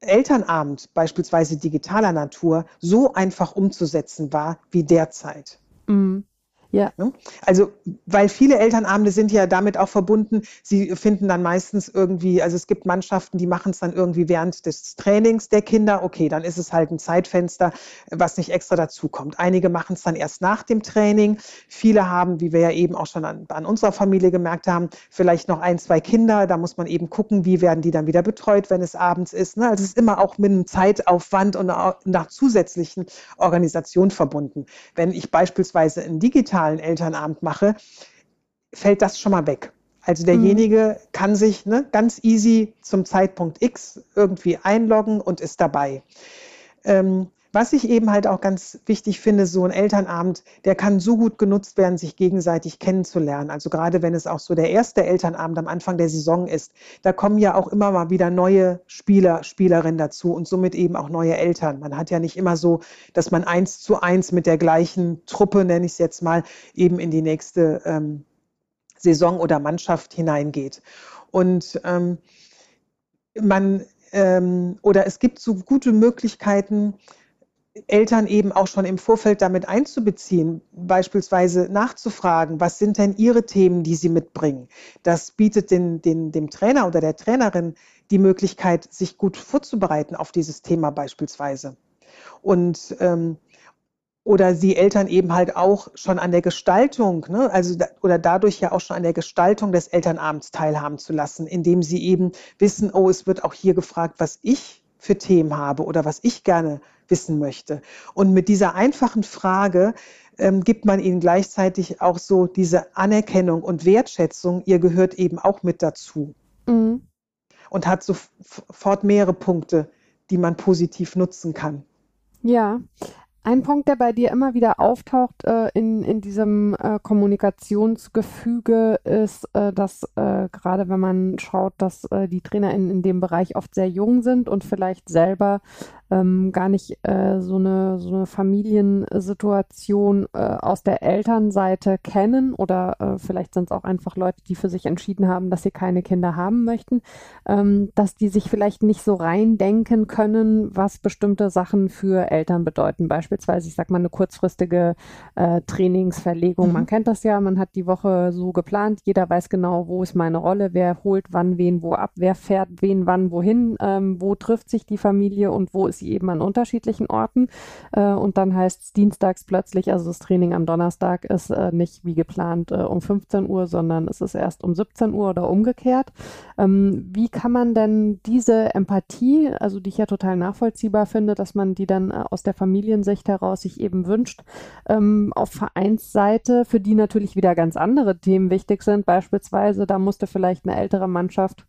Elternabend, beispielsweise digitaler Natur, so einfach umzusetzen war wie derzeit. Mhm. Ja. Ne? Also, weil viele Elternabende sind ja damit auch verbunden, sie finden dann meistens irgendwie, also es gibt Mannschaften, die machen es dann irgendwie während des Trainings der Kinder. Okay, dann ist es halt ein Zeitfenster, was nicht extra dazukommt. Einige machen es dann erst nach dem Training. Viele haben, wie wir ja eben auch schon an, an unserer Familie gemerkt haben, vielleicht noch ein, zwei Kinder. Da muss man eben gucken, wie werden die dann wieder betreut, wenn es abends ist. Ne? Also es ist immer auch mit einem Zeitaufwand und nach zusätzlichen Organisationen verbunden. Wenn ich beispielsweise ein digital digitalen Elternabend mache, fällt das schon mal weg. Also derjenige mhm. kann sich ne, ganz easy zum Zeitpunkt X irgendwie einloggen und ist dabei. Ähm, was ich eben halt auch ganz wichtig finde, so ein Elternabend, der kann so gut genutzt werden, sich gegenseitig kennenzulernen. Also gerade wenn es auch so der erste Elternabend am Anfang der Saison ist, da kommen ja auch immer mal wieder neue Spieler, Spielerinnen dazu und somit eben auch neue Eltern. Man hat ja nicht immer so, dass man eins zu eins mit der gleichen Truppe, nenne ich es jetzt mal, eben in die nächste ähm, Saison oder Mannschaft hineingeht. Und ähm, man ähm, oder es gibt so gute Möglichkeiten, Eltern eben auch schon im Vorfeld damit einzubeziehen, beispielsweise nachzufragen, was sind denn ihre Themen, die sie mitbringen. Das bietet den, den, dem Trainer oder der Trainerin die Möglichkeit, sich gut vorzubereiten auf dieses Thema beispielsweise. Und ähm, oder sie Eltern eben halt auch schon an der Gestaltung, ne, also da, oder dadurch ja auch schon an der Gestaltung des Elternabends teilhaben zu lassen, indem sie eben wissen, oh, es wird auch hier gefragt, was ich für Themen habe oder was ich gerne wissen möchte. Und mit dieser einfachen Frage ähm, gibt man ihnen gleichzeitig auch so diese Anerkennung und Wertschätzung, ihr gehört eben auch mit dazu. Mhm. Und hat sofort mehrere Punkte, die man positiv nutzen kann. Ja, ein Punkt, der bei dir immer wieder auftaucht äh, in, in diesem äh, Kommunikationsgefüge, ist, äh, dass äh, gerade wenn man schaut, dass äh, die Trainer in, in dem Bereich oft sehr jung sind und vielleicht selber ähm, gar nicht äh, so, eine, so eine Familiensituation aus der Elternseite kennen oder vielleicht sind es auch einfach Leute, die für sich entschieden haben, dass sie keine Kinder haben möchten, ähm, dass die sich vielleicht nicht so reindenken können, was bestimmte Sachen für Eltern bedeuten. Beispielsweise, ich sag mal, eine kurzfristige äh, Trainingsverlegung. Mhm. Man kennt das ja, man hat die Woche so geplant, jeder weiß genau, wo ist meine Rolle, wer holt wann wen wo ab, wer fährt wen wann wohin, ähm, wo trifft sich die Familie und wo ist sie eben an unterschiedlichen Orten. Äh, und dann heißt es dienstags plötzlich, also das Training am Donnerstag ist äh, nicht wie geplant äh, um 15 Uhr, sondern es ist erst um 17 Uhr oder umgekehrt. Ähm, wie kann man denn diese Empathie, also die ich ja total nachvollziehbar finde, dass man die dann äh, aus der Familiensicht heraus sich eben wünscht, ähm, auf Vereinsseite, für die natürlich wieder ganz andere Themen wichtig sind, beispielsweise, da musste vielleicht eine ältere Mannschaft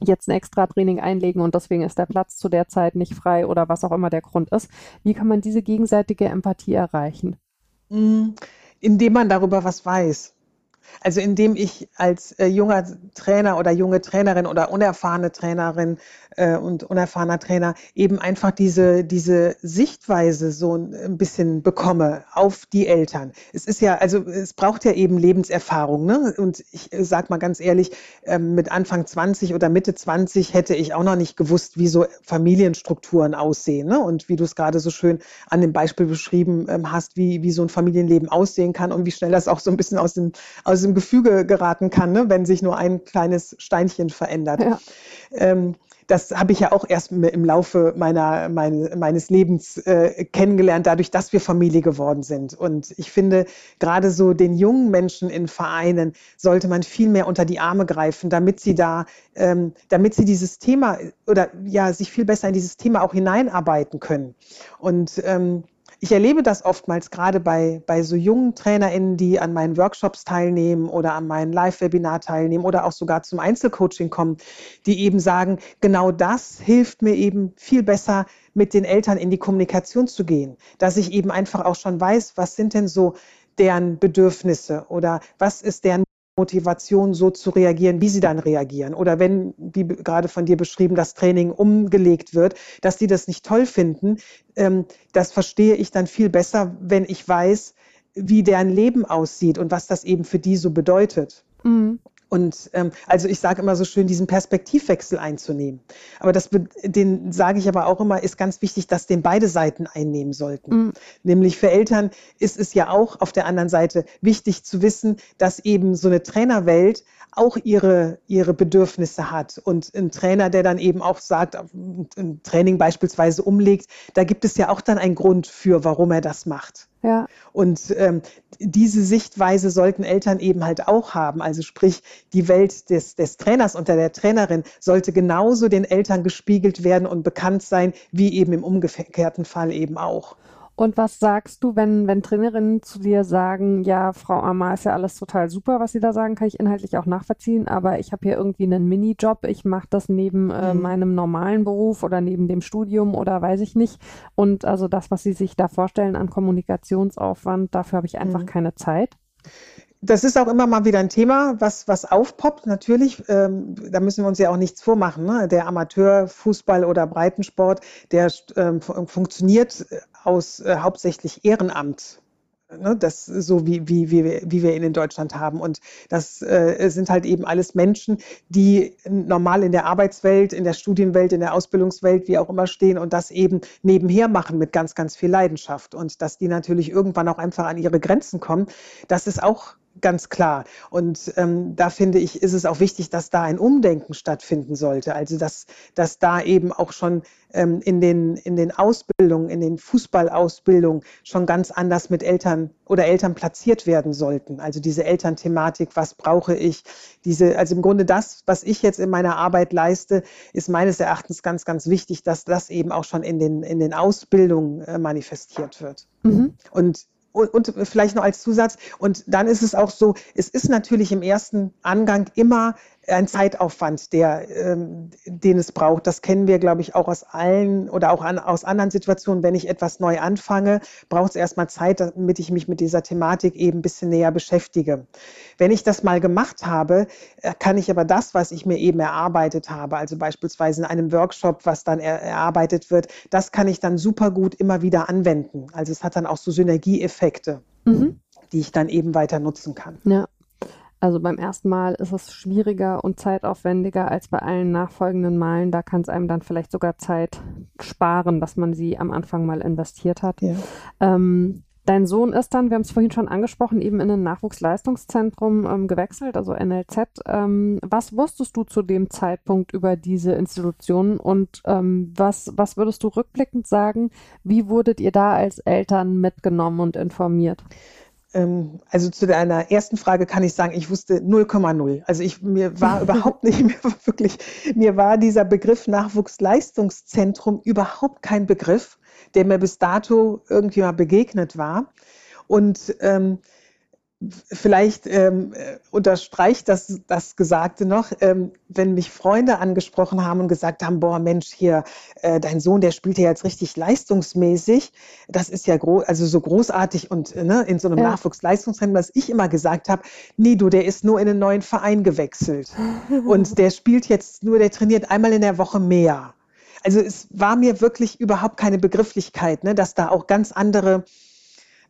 jetzt ein extra Training einlegen und deswegen ist der Platz zu der Zeit nicht frei oder was auch immer der Grund ist. Wie kann man diese gegenseitige Empathie erreichen? Mm, indem man darüber was weiß. Also indem ich als äh, junger Trainer oder junge Trainerin oder unerfahrene Trainerin äh, und unerfahrener Trainer eben einfach diese, diese Sichtweise so ein bisschen bekomme auf die Eltern. Es ist ja, also es braucht ja eben Lebenserfahrung. Ne? Und ich äh, sag mal ganz ehrlich, äh, mit Anfang 20 oder Mitte 20 hätte ich auch noch nicht gewusst, wie so Familienstrukturen aussehen. Ne? Und wie du es gerade so schön an dem Beispiel beschrieben ähm, hast, wie, wie so ein Familienleben aussehen kann und wie schnell das auch so ein bisschen aus dem, aus dem Gefüge geraten kann, ne? wenn sich nur ein kleines Steinchen verändert. Ja. Ähm, das habe ich ja auch erst im Laufe meiner, meine, meines Lebens äh, kennengelernt, dadurch, dass wir Familie geworden sind. Und ich finde, gerade so den jungen Menschen in Vereinen sollte man viel mehr unter die Arme greifen, damit sie da, ähm, damit sie dieses Thema oder ja, sich viel besser in dieses Thema auch hineinarbeiten können. Und ähm, ich erlebe das oftmals gerade bei, bei so jungen TrainerInnen, die an meinen Workshops teilnehmen oder an meinen Live-Webinar teilnehmen oder auch sogar zum Einzelcoaching kommen, die eben sagen, genau das hilft mir eben viel besser, mit den Eltern in die Kommunikation zu gehen. Dass ich eben einfach auch schon weiß, was sind denn so deren Bedürfnisse oder was ist deren Motivation, so zu reagieren, wie sie dann reagieren. Oder wenn, wie gerade von dir beschrieben, das Training umgelegt wird, dass die das nicht toll finden, ähm, das verstehe ich dann viel besser, wenn ich weiß, wie deren Leben aussieht und was das eben für die so bedeutet. Mhm. Und ähm, also ich sage immer so schön, diesen Perspektivwechsel einzunehmen. Aber das, den sage ich aber auch immer, ist ganz wichtig, dass den beide Seiten einnehmen sollten. Mhm. Nämlich für Eltern ist es ja auch auf der anderen Seite wichtig zu wissen, dass eben so eine Trainerwelt auch ihre, ihre Bedürfnisse hat. Und ein Trainer, der dann eben auch sagt, ein Training beispielsweise umlegt, da gibt es ja auch dann einen Grund für, warum er das macht. Ja. Und ähm, diese Sichtweise sollten Eltern eben halt auch haben. Also sprich, die Welt des, des Trainers und der Trainerin sollte genauso den Eltern gespiegelt werden und bekannt sein, wie eben im umgekehrten Fall eben auch. Und was sagst du, wenn, wenn Trainerinnen zu dir sagen, ja, Frau Amar, ist ja alles total super, was Sie da sagen, kann ich inhaltlich auch nachvollziehen, aber ich habe hier irgendwie einen Minijob, ich mache das neben äh, mhm. meinem normalen Beruf oder neben dem Studium oder weiß ich nicht. Und also das, was Sie sich da vorstellen an Kommunikationsaufwand, dafür habe ich einfach mhm. keine Zeit das ist auch immer mal wieder ein Thema, was, was aufpoppt. Natürlich, ähm, da müssen wir uns ja auch nichts vormachen. Ne? Der Amateurfußball oder Breitensport, der ähm, funktioniert aus äh, hauptsächlich Ehrenamt. Ne, das so wie, wie, wie, wie wir ihn in Deutschland haben. Und das äh, sind halt eben alles Menschen, die normal in der Arbeitswelt, in der Studienwelt, in der Ausbildungswelt, wie auch immer stehen und das eben nebenher machen mit ganz, ganz viel Leidenschaft. Und dass die natürlich irgendwann auch einfach an ihre Grenzen kommen, das ist auch ganz klar. Und ähm, da finde ich, ist es auch wichtig, dass da ein Umdenken stattfinden sollte. Also dass, dass da eben auch schon ähm, in, den, in den Ausbildungen, in den Fußballausbildungen schon ganz anders mit Eltern oder Eltern platziert werden sollten. Also diese Elternthematik, was brauche ich? Diese, also im Grunde das, was ich jetzt in meiner Arbeit leiste, ist meines Erachtens ganz, ganz wichtig, dass das eben auch schon in den, in den Ausbildungen äh, manifestiert wird. Mhm. Und und, und vielleicht noch als Zusatz, und dann ist es auch so, es ist natürlich im ersten Angang immer ein Zeitaufwand, der, ähm, den es braucht. Das kennen wir, glaube ich, auch aus allen oder auch an, aus anderen Situationen. Wenn ich etwas neu anfange, braucht es erstmal Zeit, damit ich mich mit dieser Thematik eben ein bisschen näher beschäftige. Wenn ich das mal gemacht habe, äh, kann ich aber das, was ich mir eben erarbeitet habe, also beispielsweise in einem Workshop, was dann er, erarbeitet wird, das kann ich dann super gut immer wieder anwenden. Also es hat dann auch so Synergieeffekte. Mhm die ich dann eben weiter nutzen kann. Ja. Also beim ersten Mal ist es schwieriger und zeitaufwendiger als bei allen nachfolgenden Malen. Da kann es einem dann vielleicht sogar Zeit sparen, dass man sie am Anfang mal investiert hat. Ja. Ähm, Dein Sohn ist dann, wir haben es vorhin schon angesprochen, eben in ein Nachwuchsleistungszentrum ähm, gewechselt, also NLZ. Ähm, was wusstest du zu dem Zeitpunkt über diese Institutionen und ähm, was, was würdest du rückblickend sagen? Wie wurdet ihr da als Eltern mitgenommen und informiert? Ähm, also zu deiner ersten Frage kann ich sagen, ich wusste 0,0. Also ich, mir war überhaupt nicht, mir war wirklich, mir war dieser Begriff Nachwuchsleistungszentrum überhaupt kein Begriff, der mir bis dato irgendwie mal begegnet war. Und ähm, vielleicht ähm, äh, unterstreicht das, das Gesagte noch, ähm, wenn mich Freunde angesprochen haben und gesagt haben, boah Mensch, hier, äh, dein Sohn, der spielt ja jetzt richtig leistungsmäßig, das ist ja groß, also so großartig und äh, ne, in so einem ja. Nachwuchsleistungszentrum, dass ich immer gesagt habe, nee, du, der ist nur in einen neuen Verein gewechselt und der spielt jetzt nur, der trainiert einmal in der Woche mehr. Also es war mir wirklich überhaupt keine Begrifflichkeit, ne, dass da auch ganz andere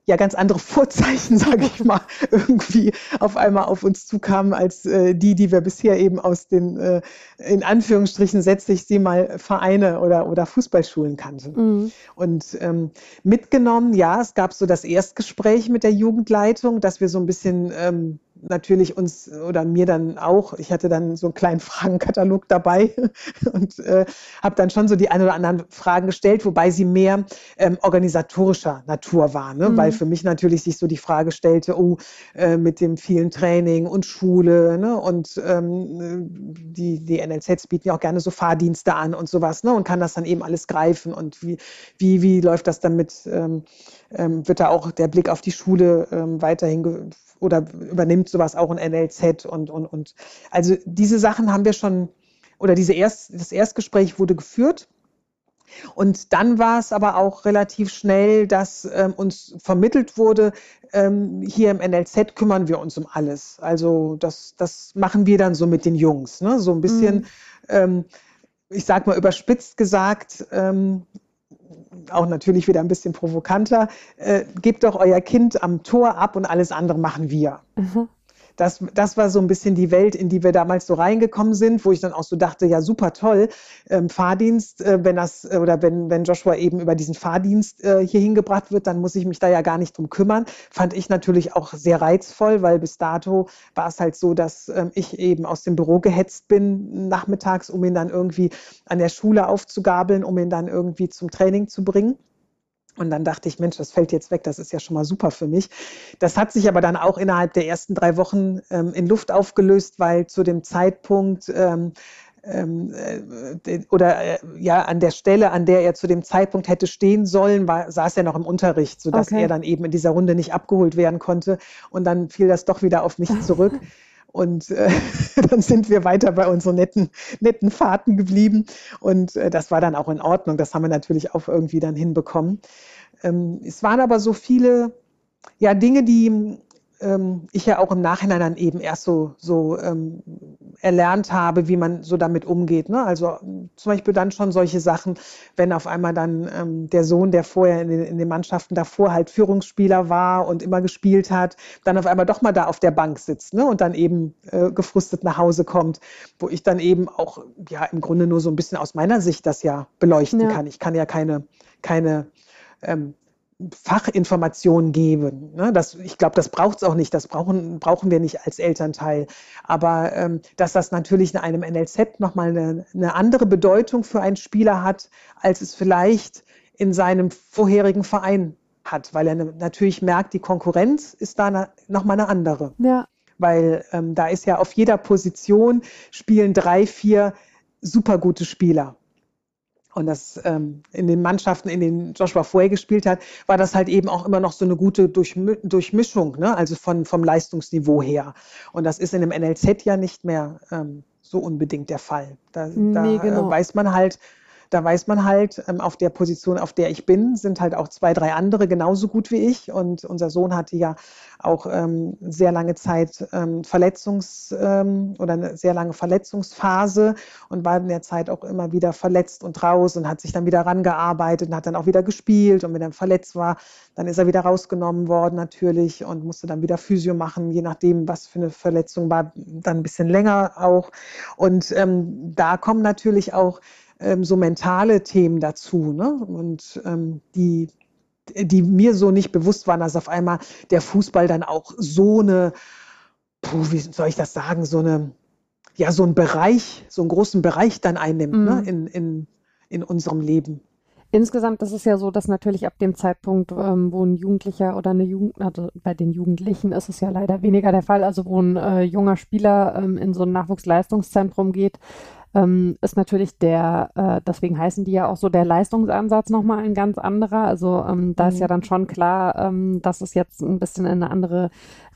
ja ganz andere Vorzeichen, sage ich mal, irgendwie auf einmal auf uns zukamen als äh, die, die wir bisher eben aus den, äh, in Anführungsstrichen setze ich sie mal, Vereine oder, oder Fußballschulen kannten. Mhm. Und ähm, mitgenommen, ja, es gab so das Erstgespräch mit der Jugendleitung, dass wir so ein bisschen ähm, natürlich uns oder mir dann auch, ich hatte dann so einen kleinen Fragenkatalog dabei und äh, habe dann schon so die ein oder anderen Fragen gestellt, wobei sie mehr ähm, organisatorischer Natur waren, ne? Mhm. weil für mich natürlich sich so die Frage stellte, oh, äh, mit dem vielen Training und Schule ne? und ähm, die, die NLZs bieten ja auch gerne so Fahrdienste an und sowas ne? und kann das dann eben alles greifen und wie, wie, wie läuft das dann mit, ähm, ähm, wird da auch der Blick auf die Schule ähm, weiterhin oder übernimmt sowas auch ein NLZ und, und, und. Also diese Sachen haben wir schon, oder diese Erst, das Erstgespräch wurde geführt. Und dann war es aber auch relativ schnell, dass ähm, uns vermittelt wurde, ähm, hier im NLZ kümmern wir uns um alles. Also das, das machen wir dann so mit den Jungs. Ne? So ein bisschen, mhm. ähm, ich sag mal überspitzt gesagt, ähm, auch natürlich wieder ein bisschen provokanter, äh, gebt doch euer Kind am Tor ab und alles andere machen wir. Mhm das, das war so ein bisschen die Welt, in die wir damals so reingekommen sind, wo ich dann auch so dachte, ja, super toll, ähm, Fahrdienst, äh, wenn das, äh, oder wenn, wenn Joshua eben über diesen Fahrdienst äh, hier hingebracht wird, dann muss ich mich da ja gar nicht drum kümmern. Fand ich natürlich auch sehr reizvoll, weil bis dato war es halt so, dass ähm, ich eben aus dem Büro gehetzt bin nachmittags, um ihn dann irgendwie an der Schule aufzugabeln, um ihn dann irgendwie zum Training zu bringen. Und dann dachte ich, Mensch, das fällt jetzt weg, das ist ja schon mal super für mich. Das hat sich aber dann auch innerhalb der ersten drei Wochen ähm, in Luft aufgelöst, weil zu dem Zeitpunkt ähm, ähm, äh, oder äh, ja an der Stelle, an der er zu dem Zeitpunkt hätte stehen sollen, war, saß er noch im Unterricht, sodass okay. er dann eben in dieser Runde nicht abgeholt werden konnte. Und dann fiel das doch wieder auf mich zurück. Und äh, dann sind wir weiter bei unseren netten, netten Fahrten geblieben. Und äh, das war dann auch in Ordnung. Das haben wir natürlich auch irgendwie dann hinbekommen. Ähm, es waren aber so viele ja, Dinge, die ähm, ich ja auch im Nachhinein dann eben erst so, so ähm, erlernt habe, wie man so damit umgeht. Ne? Also zum Beispiel dann schon solche Sachen, wenn auf einmal dann ähm, der Sohn, der vorher in den, in den Mannschaften davor halt Führungsspieler war und immer gespielt hat, dann auf einmal doch mal da auf der Bank sitzt ne? und dann eben äh, gefrustet nach Hause kommt, wo ich dann eben auch ja im Grunde nur so ein bisschen aus meiner Sicht das ja beleuchten ja. kann. Ich kann ja keine, keine ähm, Fachinformationen geben. Ne? Das, ich glaube, das braucht es auch nicht. Das brauchen, brauchen wir nicht als Elternteil. Aber ähm, dass das natürlich in einem NLZ nochmal eine, eine andere Bedeutung für einen Spieler hat, als es vielleicht in seinem vorherigen Verein hat, weil er natürlich merkt, die Konkurrenz ist da nochmal eine andere. Ja. Weil ähm, da ist ja auf jeder Position spielen drei, vier super gute Spieler und das ähm, in den Mannschaften, in denen Joshua vorher gespielt hat, war das halt eben auch immer noch so eine gute Durchmi Durchmischung, ne? also von, vom Leistungsniveau her. Und das ist in dem NLZ ja nicht mehr ähm, so unbedingt der Fall. Da, nee, da äh, genau. äh, weiß man halt, da weiß man halt, ähm, auf der Position, auf der ich bin, sind halt auch zwei, drei andere genauso gut wie ich. Und unser Sohn hatte ja auch ähm, sehr lange Zeit ähm, Verletzungs- ähm, oder eine sehr lange Verletzungsphase und war in der Zeit auch immer wieder verletzt und raus und hat sich dann wieder rangearbeitet und hat dann auch wieder gespielt. Und wenn er verletzt war, dann ist er wieder rausgenommen worden natürlich und musste dann wieder Physio machen, je nachdem, was für eine Verletzung war, dann ein bisschen länger auch. Und ähm, da kommen natürlich auch ähm, so mentale Themen dazu. Ne? Und ähm, die, die mir so nicht bewusst waren, dass auf einmal der Fußball dann auch so eine, puh, wie soll ich das sagen, so eine, ja, so einen Bereich, so einen großen Bereich dann einnimmt ne? mhm. ne? in, in, in unserem Leben. Insgesamt ist es ja so, dass natürlich ab dem Zeitpunkt, ähm, wo ein Jugendlicher oder eine Jugend, also bei den Jugendlichen ist es ja leider weniger der Fall, also wo ein äh, junger Spieler ähm, in so ein Nachwuchsleistungszentrum geht, ähm, ist natürlich der, äh, deswegen heißen die ja auch so, der Leistungsansatz nochmal ein ganz anderer. Also ähm, da mhm. ist ja mhm. dann schon klar, ähm, dass es jetzt ein bisschen in eine andere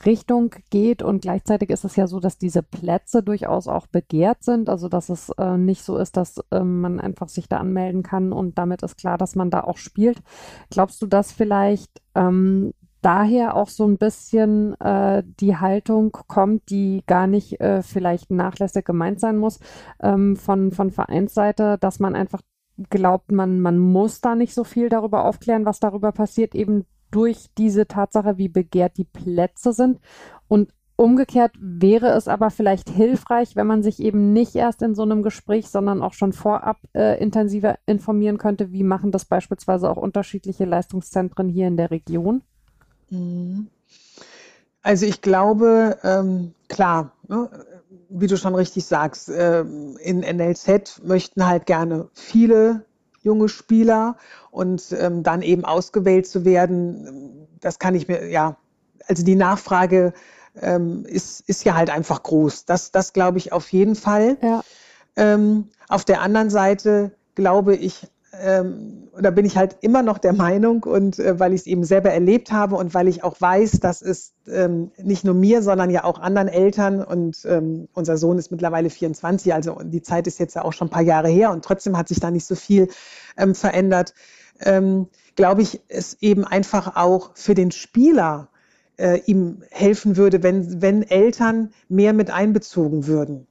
Richtung geht und gleichzeitig ist es ja so, dass diese Plätze durchaus auch begehrt sind. Also dass es äh, nicht so ist, dass äh, man einfach sich da anmelden kann und damit ist klar, dass man da auch spielt. Glaubst du, dass vielleicht ähm, daher auch so ein bisschen äh, die Haltung kommt, die gar nicht äh, vielleicht nachlässig gemeint sein muss ähm, von, von Vereinsseite, dass man einfach glaubt, man, man muss da nicht so viel darüber aufklären, was darüber passiert, eben durch diese Tatsache, wie begehrt die Plätze sind. Und umgekehrt wäre es aber vielleicht hilfreich, wenn man sich eben nicht erst in so einem Gespräch, sondern auch schon vorab äh, intensiver informieren könnte, wie machen das beispielsweise auch unterschiedliche Leistungszentren hier in der Region. Mhm. Also ich glaube, ähm, klar, ne, wie du schon richtig sagst, äh, in NLZ möchten halt gerne viele junge Spieler und ähm, dann eben ausgewählt zu werden, das kann ich mir, ja, also die Nachfrage ähm, ist, ist ja halt einfach groß. Das, das glaube ich auf jeden Fall. Ja. Ähm, auf der anderen Seite glaube ich, ähm, da bin ich halt immer noch der Meinung und äh, weil ich es eben selber erlebt habe und weil ich auch weiß, dass es ähm, nicht nur mir, sondern ja auch anderen Eltern und ähm, unser Sohn ist mittlerweile 24, also die Zeit ist jetzt ja auch schon ein paar Jahre her und trotzdem hat sich da nicht so viel ähm, verändert. Ähm, glaube ich, es eben einfach auch für den Spieler äh, ihm helfen würde, wenn, wenn Eltern mehr mit einbezogen würden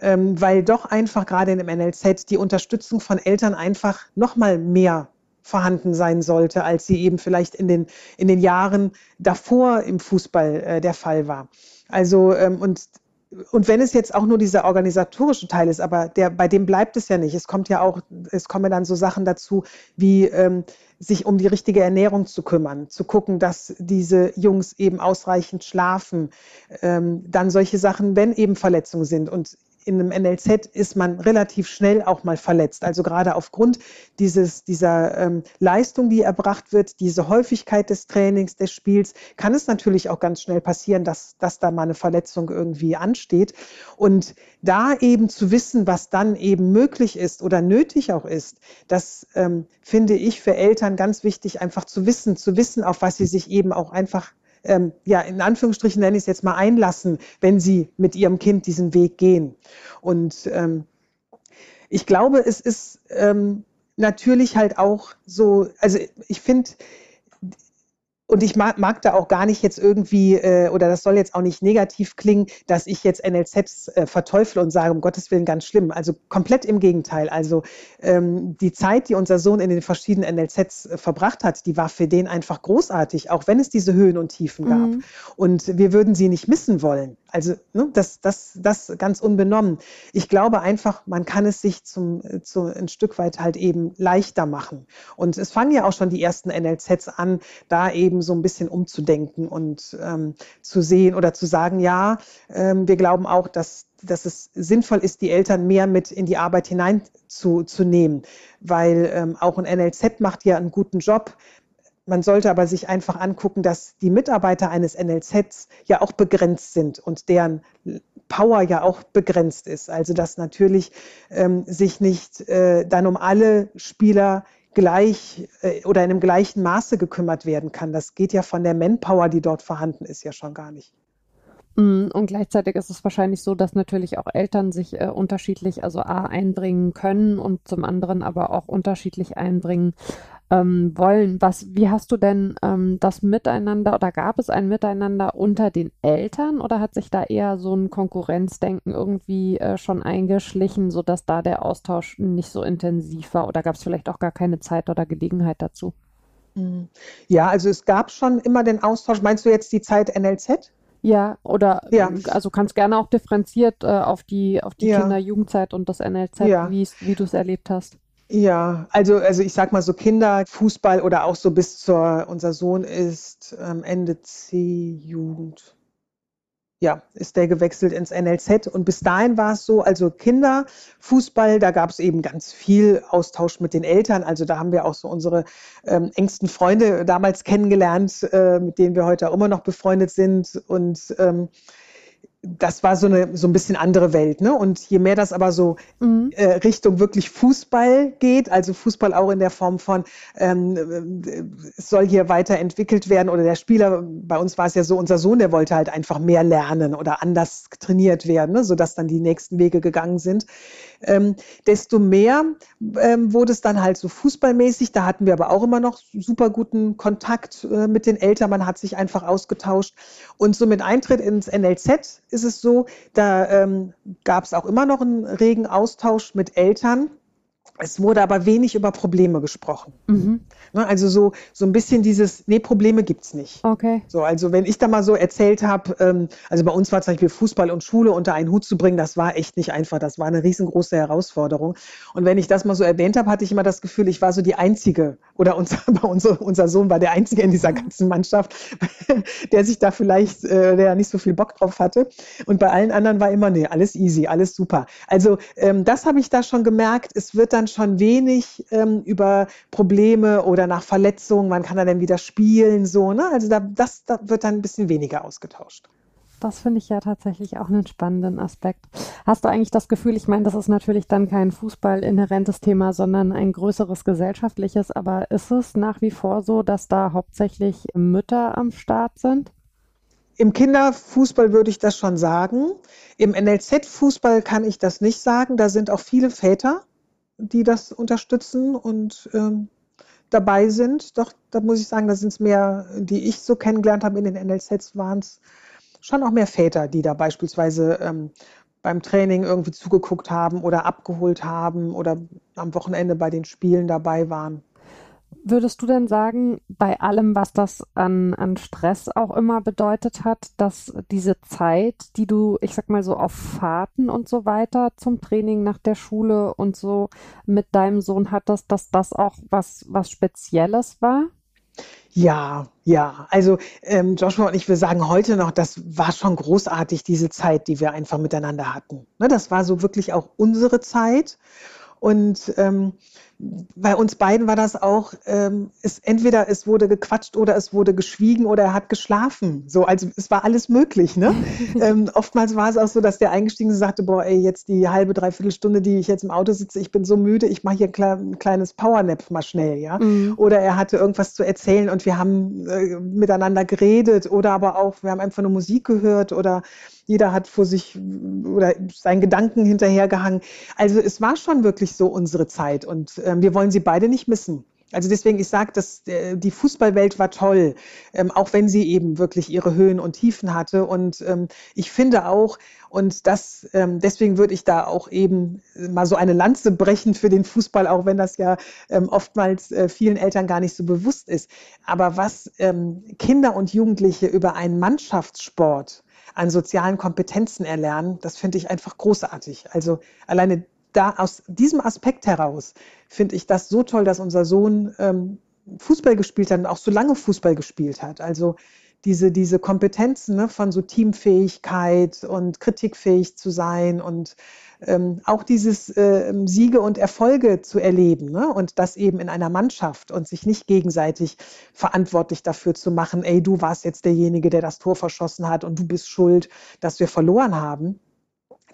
ähm, weil doch einfach gerade in dem NLZ die Unterstützung von Eltern einfach noch mal mehr vorhanden sein sollte, als sie eben vielleicht in den, in den Jahren davor im Fußball äh, der Fall war. Also, ähm, und und wenn es jetzt auch nur dieser organisatorische Teil ist, aber der, bei dem bleibt es ja nicht. Es kommt ja auch, es kommen dann so Sachen dazu, wie ähm, sich um die richtige Ernährung zu kümmern, zu gucken, dass diese Jungs eben ausreichend schlafen, ähm, dann solche Sachen, wenn eben Verletzungen sind. Und in einem NLZ ist man relativ schnell auch mal verletzt. Also gerade aufgrund dieses, dieser ähm, Leistung, die erbracht wird, diese Häufigkeit des Trainings, des Spiels, kann es natürlich auch ganz schnell passieren, dass, dass da mal eine Verletzung irgendwie ansteht. Und da eben zu wissen, was dann eben möglich ist oder nötig auch ist, das ähm, finde ich für Eltern ganz wichtig, einfach zu wissen, zu wissen, auf was sie sich eben auch einfach ähm, ja, in Anführungsstrichen nenne ich es jetzt mal einlassen, wenn sie mit ihrem Kind diesen Weg gehen. Und ähm, ich glaube, es ist ähm, natürlich halt auch so, also ich finde, und ich mag, mag, da auch gar nicht jetzt irgendwie, äh, oder das soll jetzt auch nicht negativ klingen, dass ich jetzt NLZs äh, verteufle und sage, um Gottes Willen ganz schlimm. Also komplett im Gegenteil. Also ähm, die Zeit, die unser Sohn in den verschiedenen NLZs äh, verbracht hat, die war für den einfach großartig, auch wenn es diese Höhen und Tiefen gab. Mhm. Und wir würden sie nicht missen wollen. Also ne, das, das, das ganz unbenommen. Ich glaube einfach, man kann es sich zum, zu, ein Stück weit halt eben leichter machen. Und es fangen ja auch schon die ersten NLZs an, da eben so ein bisschen umzudenken und ähm, zu sehen oder zu sagen, ja, ähm, wir glauben auch, dass dass es sinnvoll ist, die Eltern mehr mit in die Arbeit hineinzunehmen, weil ähm, auch ein NLZ macht ja einen guten Job. Man sollte aber sich einfach angucken, dass die Mitarbeiter eines NLZs ja auch begrenzt sind und deren Power ja auch begrenzt ist. Also dass natürlich ähm, sich nicht äh, dann um alle Spieler gleich äh, oder in einem gleichen Maße gekümmert werden kann. Das geht ja von der Manpower, die dort vorhanden ist, ja schon gar nicht. Mm, und gleichzeitig ist es wahrscheinlich so, dass natürlich auch Eltern sich äh, unterschiedlich, also A, einbringen können und zum anderen aber auch unterschiedlich einbringen ähm, wollen. Was, wie hast du denn ähm, das Miteinander oder gab es ein Miteinander unter den Eltern oder hat sich da eher so ein Konkurrenzdenken irgendwie äh, schon eingeschlichen, sodass da der Austausch nicht so intensiv war oder gab es vielleicht auch gar keine Zeit oder Gelegenheit dazu? Mhm. Ja, also es gab schon immer den Austausch. Meinst du jetzt die Zeit NLZ? Ja, oder ja. also kannst gerne auch differenziert äh, auf die auf die ja. Kinder-Jugendzeit und das NLZ, ja. wie du es erlebt hast. Ja, also, also ich sag mal so Kinderfußball oder auch so bis zur, unser Sohn ist ähm, Ende C-Jugend. Ja, ist der gewechselt ins NLZ und bis dahin war es so, also Kinderfußball, da gab es eben ganz viel Austausch mit den Eltern. Also da haben wir auch so unsere ähm, engsten Freunde damals kennengelernt, äh, mit denen wir heute auch immer noch befreundet sind und ähm, das war so eine so ein bisschen andere Welt, ne? Und je mehr das aber so mhm. äh, Richtung wirklich Fußball geht, also Fußball auch in der Form von ähm, es soll hier weiterentwickelt werden oder der Spieler, bei uns war es ja so, unser Sohn, der wollte halt einfach mehr lernen oder anders trainiert werden, ne? sodass dann die nächsten Wege gegangen sind. Ähm, desto mehr ähm, wurde es dann halt so fußballmäßig. Da hatten wir aber auch immer noch super guten Kontakt äh, mit den Eltern. Man hat sich einfach ausgetauscht. Und so mit Eintritt ins NLZ ist es so, da ähm, gab es auch immer noch einen regen Austausch mit Eltern. Es wurde aber wenig über Probleme gesprochen. Mhm. Ne, also so, so ein bisschen dieses, nee, Probleme gibt's nicht. Okay. So, also wenn ich da mal so erzählt habe, ähm, also bei uns war zum Beispiel Fußball und Schule unter einen Hut zu bringen, das war echt nicht einfach. Das war eine riesengroße Herausforderung. Und wenn ich das mal so erwähnt habe, hatte ich immer das Gefühl, ich war so die Einzige oder unser, unser, unser Sohn war der Einzige in dieser ganzen Mannschaft, der sich da vielleicht, äh, der nicht so viel Bock drauf hatte. Und bei allen anderen war immer, nee, alles easy, alles super. Also ähm, das habe ich da schon gemerkt. Es wird dann schon wenig ähm, über Probleme oder nach Verletzungen, wann kann er denn wieder spielen, so, ne? Also da, das, da wird dann ein bisschen weniger ausgetauscht. Das finde ich ja tatsächlich auch einen spannenden Aspekt. Hast du eigentlich das Gefühl, ich meine, das ist natürlich dann kein Fußball-inhärentes Thema, sondern ein größeres gesellschaftliches, aber ist es nach wie vor so, dass da hauptsächlich Mütter am Start sind? Im Kinderfußball würde ich das schon sagen. Im NLZ-Fußball kann ich das nicht sagen. Da sind auch viele Väter, die das unterstützen und ähm, dabei sind. Doch, da muss ich sagen, da sind es mehr, die ich so kennengelernt habe in den NLZs, waren es schon auch mehr Väter, die da beispielsweise ähm, beim Training irgendwie zugeguckt haben oder abgeholt haben oder am Wochenende bei den Spielen dabei waren. Würdest du denn sagen, bei allem, was das an, an Stress auch immer bedeutet hat, dass diese Zeit, die du, ich sag mal so, auf Fahrten und so weiter zum Training nach der Schule und so mit deinem Sohn hattest, dass das auch was, was Spezielles war? Ja, ja. Also ähm, Joshua und ich, wir sagen heute noch, das war schon großartig, diese Zeit, die wir einfach miteinander hatten. Ne, das war so wirklich auch unsere Zeit. Und ähm, bei uns beiden war das auch, ähm, es, entweder es wurde gequatscht oder es wurde geschwiegen oder er hat geschlafen. So, also es war alles möglich. Ne? ähm, oftmals war es auch so, dass der eingestiegen sagte, boah, ey, jetzt die halbe, dreiviertel Stunde, die ich jetzt im Auto sitze, ich bin so müde, ich mache hier ein, klein, ein kleines Powernap mal schnell, ja. Mhm. Oder er hatte irgendwas zu erzählen und wir haben äh, miteinander geredet oder aber auch, wir haben einfach nur Musik gehört oder jeder hat vor sich oder seinen Gedanken hinterhergehangen. Also es war schon wirklich so unsere Zeit und äh, wir wollen sie beide nicht missen. Also deswegen, ich sage, dass äh, die Fußballwelt war toll, ähm, auch wenn sie eben wirklich ihre Höhen und Tiefen hatte. Und ähm, ich finde auch, und das, ähm, deswegen würde ich da auch eben mal so eine Lanze brechen für den Fußball, auch wenn das ja ähm, oftmals äh, vielen Eltern gar nicht so bewusst ist. Aber was ähm, Kinder und Jugendliche über einen Mannschaftssport an sozialen Kompetenzen erlernen, das finde ich einfach großartig. Also alleine da aus diesem Aspekt heraus finde ich das so toll, dass unser Sohn ähm, Fußball gespielt hat und auch so lange Fußball gespielt hat. Also diese, diese Kompetenzen ne, von so Teamfähigkeit und kritikfähig zu sein und ähm, auch dieses äh, Siege und Erfolge zu erleben ne? und das eben in einer Mannschaft und sich nicht gegenseitig verantwortlich dafür zu machen, ey, du warst jetzt derjenige, der das Tor verschossen hat und du bist schuld, dass wir verloren haben.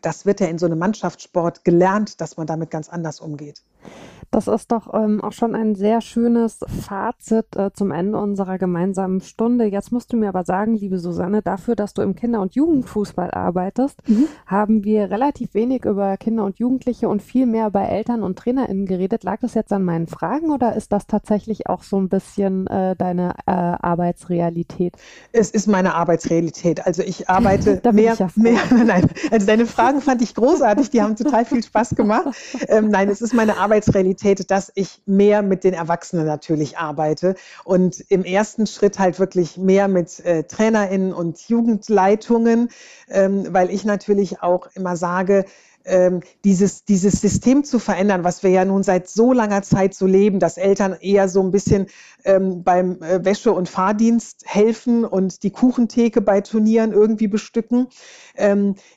Das wird ja in so einem Mannschaftssport gelernt, dass man damit ganz anders umgeht. Das ist doch ähm, auch schon ein sehr schönes Fazit äh, zum Ende unserer gemeinsamen Stunde. Jetzt musst du mir aber sagen, liebe Susanne, dafür, dass du im Kinder- und Jugendfußball arbeitest, mhm. haben wir relativ wenig über Kinder und Jugendliche und viel mehr bei Eltern und TrainerInnen geredet. Lag das jetzt an meinen Fragen oder ist das tatsächlich auch so ein bisschen äh, deine äh, Arbeitsrealität? Es ist meine Arbeitsrealität. Also ich arbeite mehr, ich ja mehr, nein, also deine Fragen fand ich großartig, die haben total viel Spaß gemacht. Ähm, nein, es ist meine Arbeitsrealität Realität, dass ich mehr mit den Erwachsenen natürlich arbeite und im ersten Schritt halt wirklich mehr mit äh, TrainerInnen und Jugendleitungen, ähm, weil ich natürlich auch immer sage, ähm, dieses, dieses System zu verändern, was wir ja nun seit so langer Zeit so leben, dass Eltern eher so ein bisschen ähm, beim äh, Wäsche- und Fahrdienst helfen und die Kuchentheke bei Turnieren irgendwie bestücken,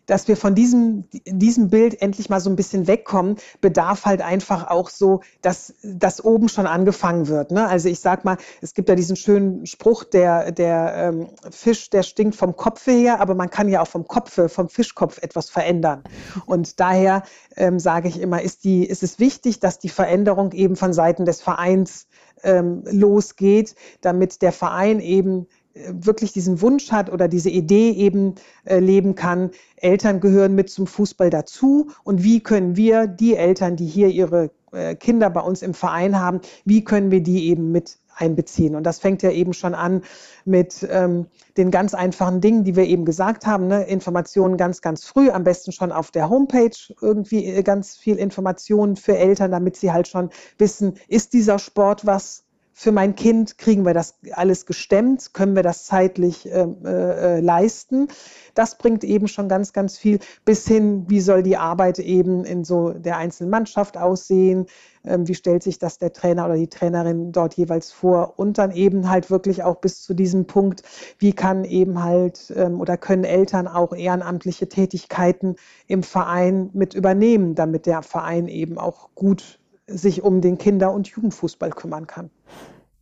dass wir von diesem, diesem Bild endlich mal so ein bisschen wegkommen, bedarf halt einfach auch so, dass das oben schon angefangen wird. Ne? Also ich sag mal, es gibt ja diesen schönen Spruch, der, der ähm, Fisch, der stinkt vom Kopfe her, aber man kann ja auch vom Kopfe, vom Fischkopf etwas verändern. Und daher ähm, sage ich immer, ist, die, ist es wichtig, dass die Veränderung eben von Seiten des Vereins ähm, losgeht, damit der Verein eben wirklich diesen Wunsch hat oder diese Idee eben äh, leben kann, Eltern gehören mit zum Fußball dazu und wie können wir die Eltern, die hier ihre äh, Kinder bei uns im Verein haben, wie können wir die eben mit einbeziehen. Und das fängt ja eben schon an mit ähm, den ganz einfachen Dingen, die wir eben gesagt haben. Ne? Informationen ganz, ganz früh, am besten schon auf der Homepage irgendwie äh, ganz viel Informationen für Eltern, damit sie halt schon wissen, ist dieser Sport was für mein Kind, kriegen wir das alles gestemmt, können wir das zeitlich äh, äh, leisten. Das bringt eben schon ganz, ganz viel bis hin, wie soll die Arbeit eben in so der einzelnen Mannschaft aussehen, ähm, wie stellt sich das der Trainer oder die Trainerin dort jeweils vor und dann eben halt wirklich auch bis zu diesem Punkt, wie kann eben halt ähm, oder können Eltern auch ehrenamtliche Tätigkeiten im Verein mit übernehmen, damit der Verein eben auch gut sich um den Kinder- und Jugendfußball kümmern kann.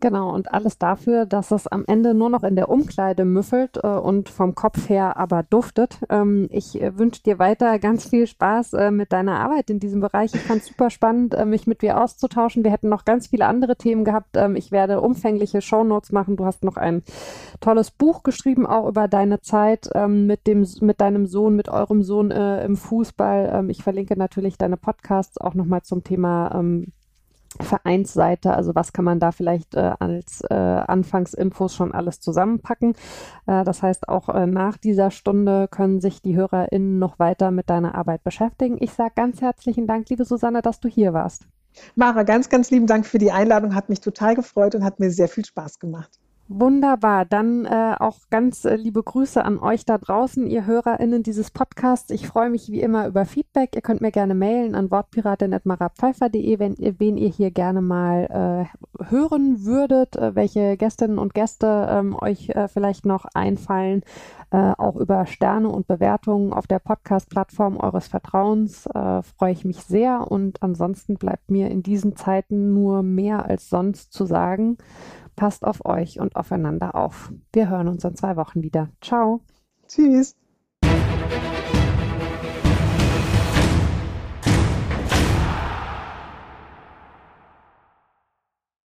Genau, und alles dafür, dass es am Ende nur noch in der Umkleide müffelt äh, und vom Kopf her aber duftet. Ähm, ich äh, wünsche dir weiter ganz viel Spaß äh, mit deiner Arbeit in diesem Bereich. Ich fand es super spannend, äh, mich mit dir auszutauschen. Wir hätten noch ganz viele andere Themen gehabt. Ähm, ich werde umfängliche Shownotes machen. Du hast noch ein tolles Buch geschrieben, auch über deine Zeit ähm, mit, dem, mit deinem Sohn, mit eurem Sohn äh, im Fußball. Ähm, ich verlinke natürlich deine Podcasts auch nochmal zum Thema ähm, Vereinsseite, also was kann man da vielleicht äh, als äh, Anfangsinfos schon alles zusammenpacken. Äh, das heißt, auch äh, nach dieser Stunde können sich die HörerInnen noch weiter mit deiner Arbeit beschäftigen. Ich sage ganz herzlichen Dank, liebe Susanne, dass du hier warst. Mara, ganz, ganz lieben Dank für die Einladung, hat mich total gefreut und hat mir sehr viel Spaß gemacht. Wunderbar. Dann äh, auch ganz äh, liebe Grüße an euch da draußen, ihr HörerInnen dieses Podcasts. Ich freue mich wie immer über Feedback. Ihr könnt mir gerne mailen an wortpiratin.marapfeifer.de, wenn ihr, wen ihr hier gerne mal äh, hören würdet, äh, welche Gästinnen und Gäste ähm, euch äh, vielleicht noch einfallen. Äh, auch über Sterne und Bewertungen auf der Podcast-Plattform eures Vertrauens freue ich mich sehr. Und ansonsten bleibt mir in diesen Zeiten nur mehr als sonst zu sagen. Passt auf euch und aufeinander auf. Wir hören uns in zwei Wochen wieder. Ciao. Tschüss.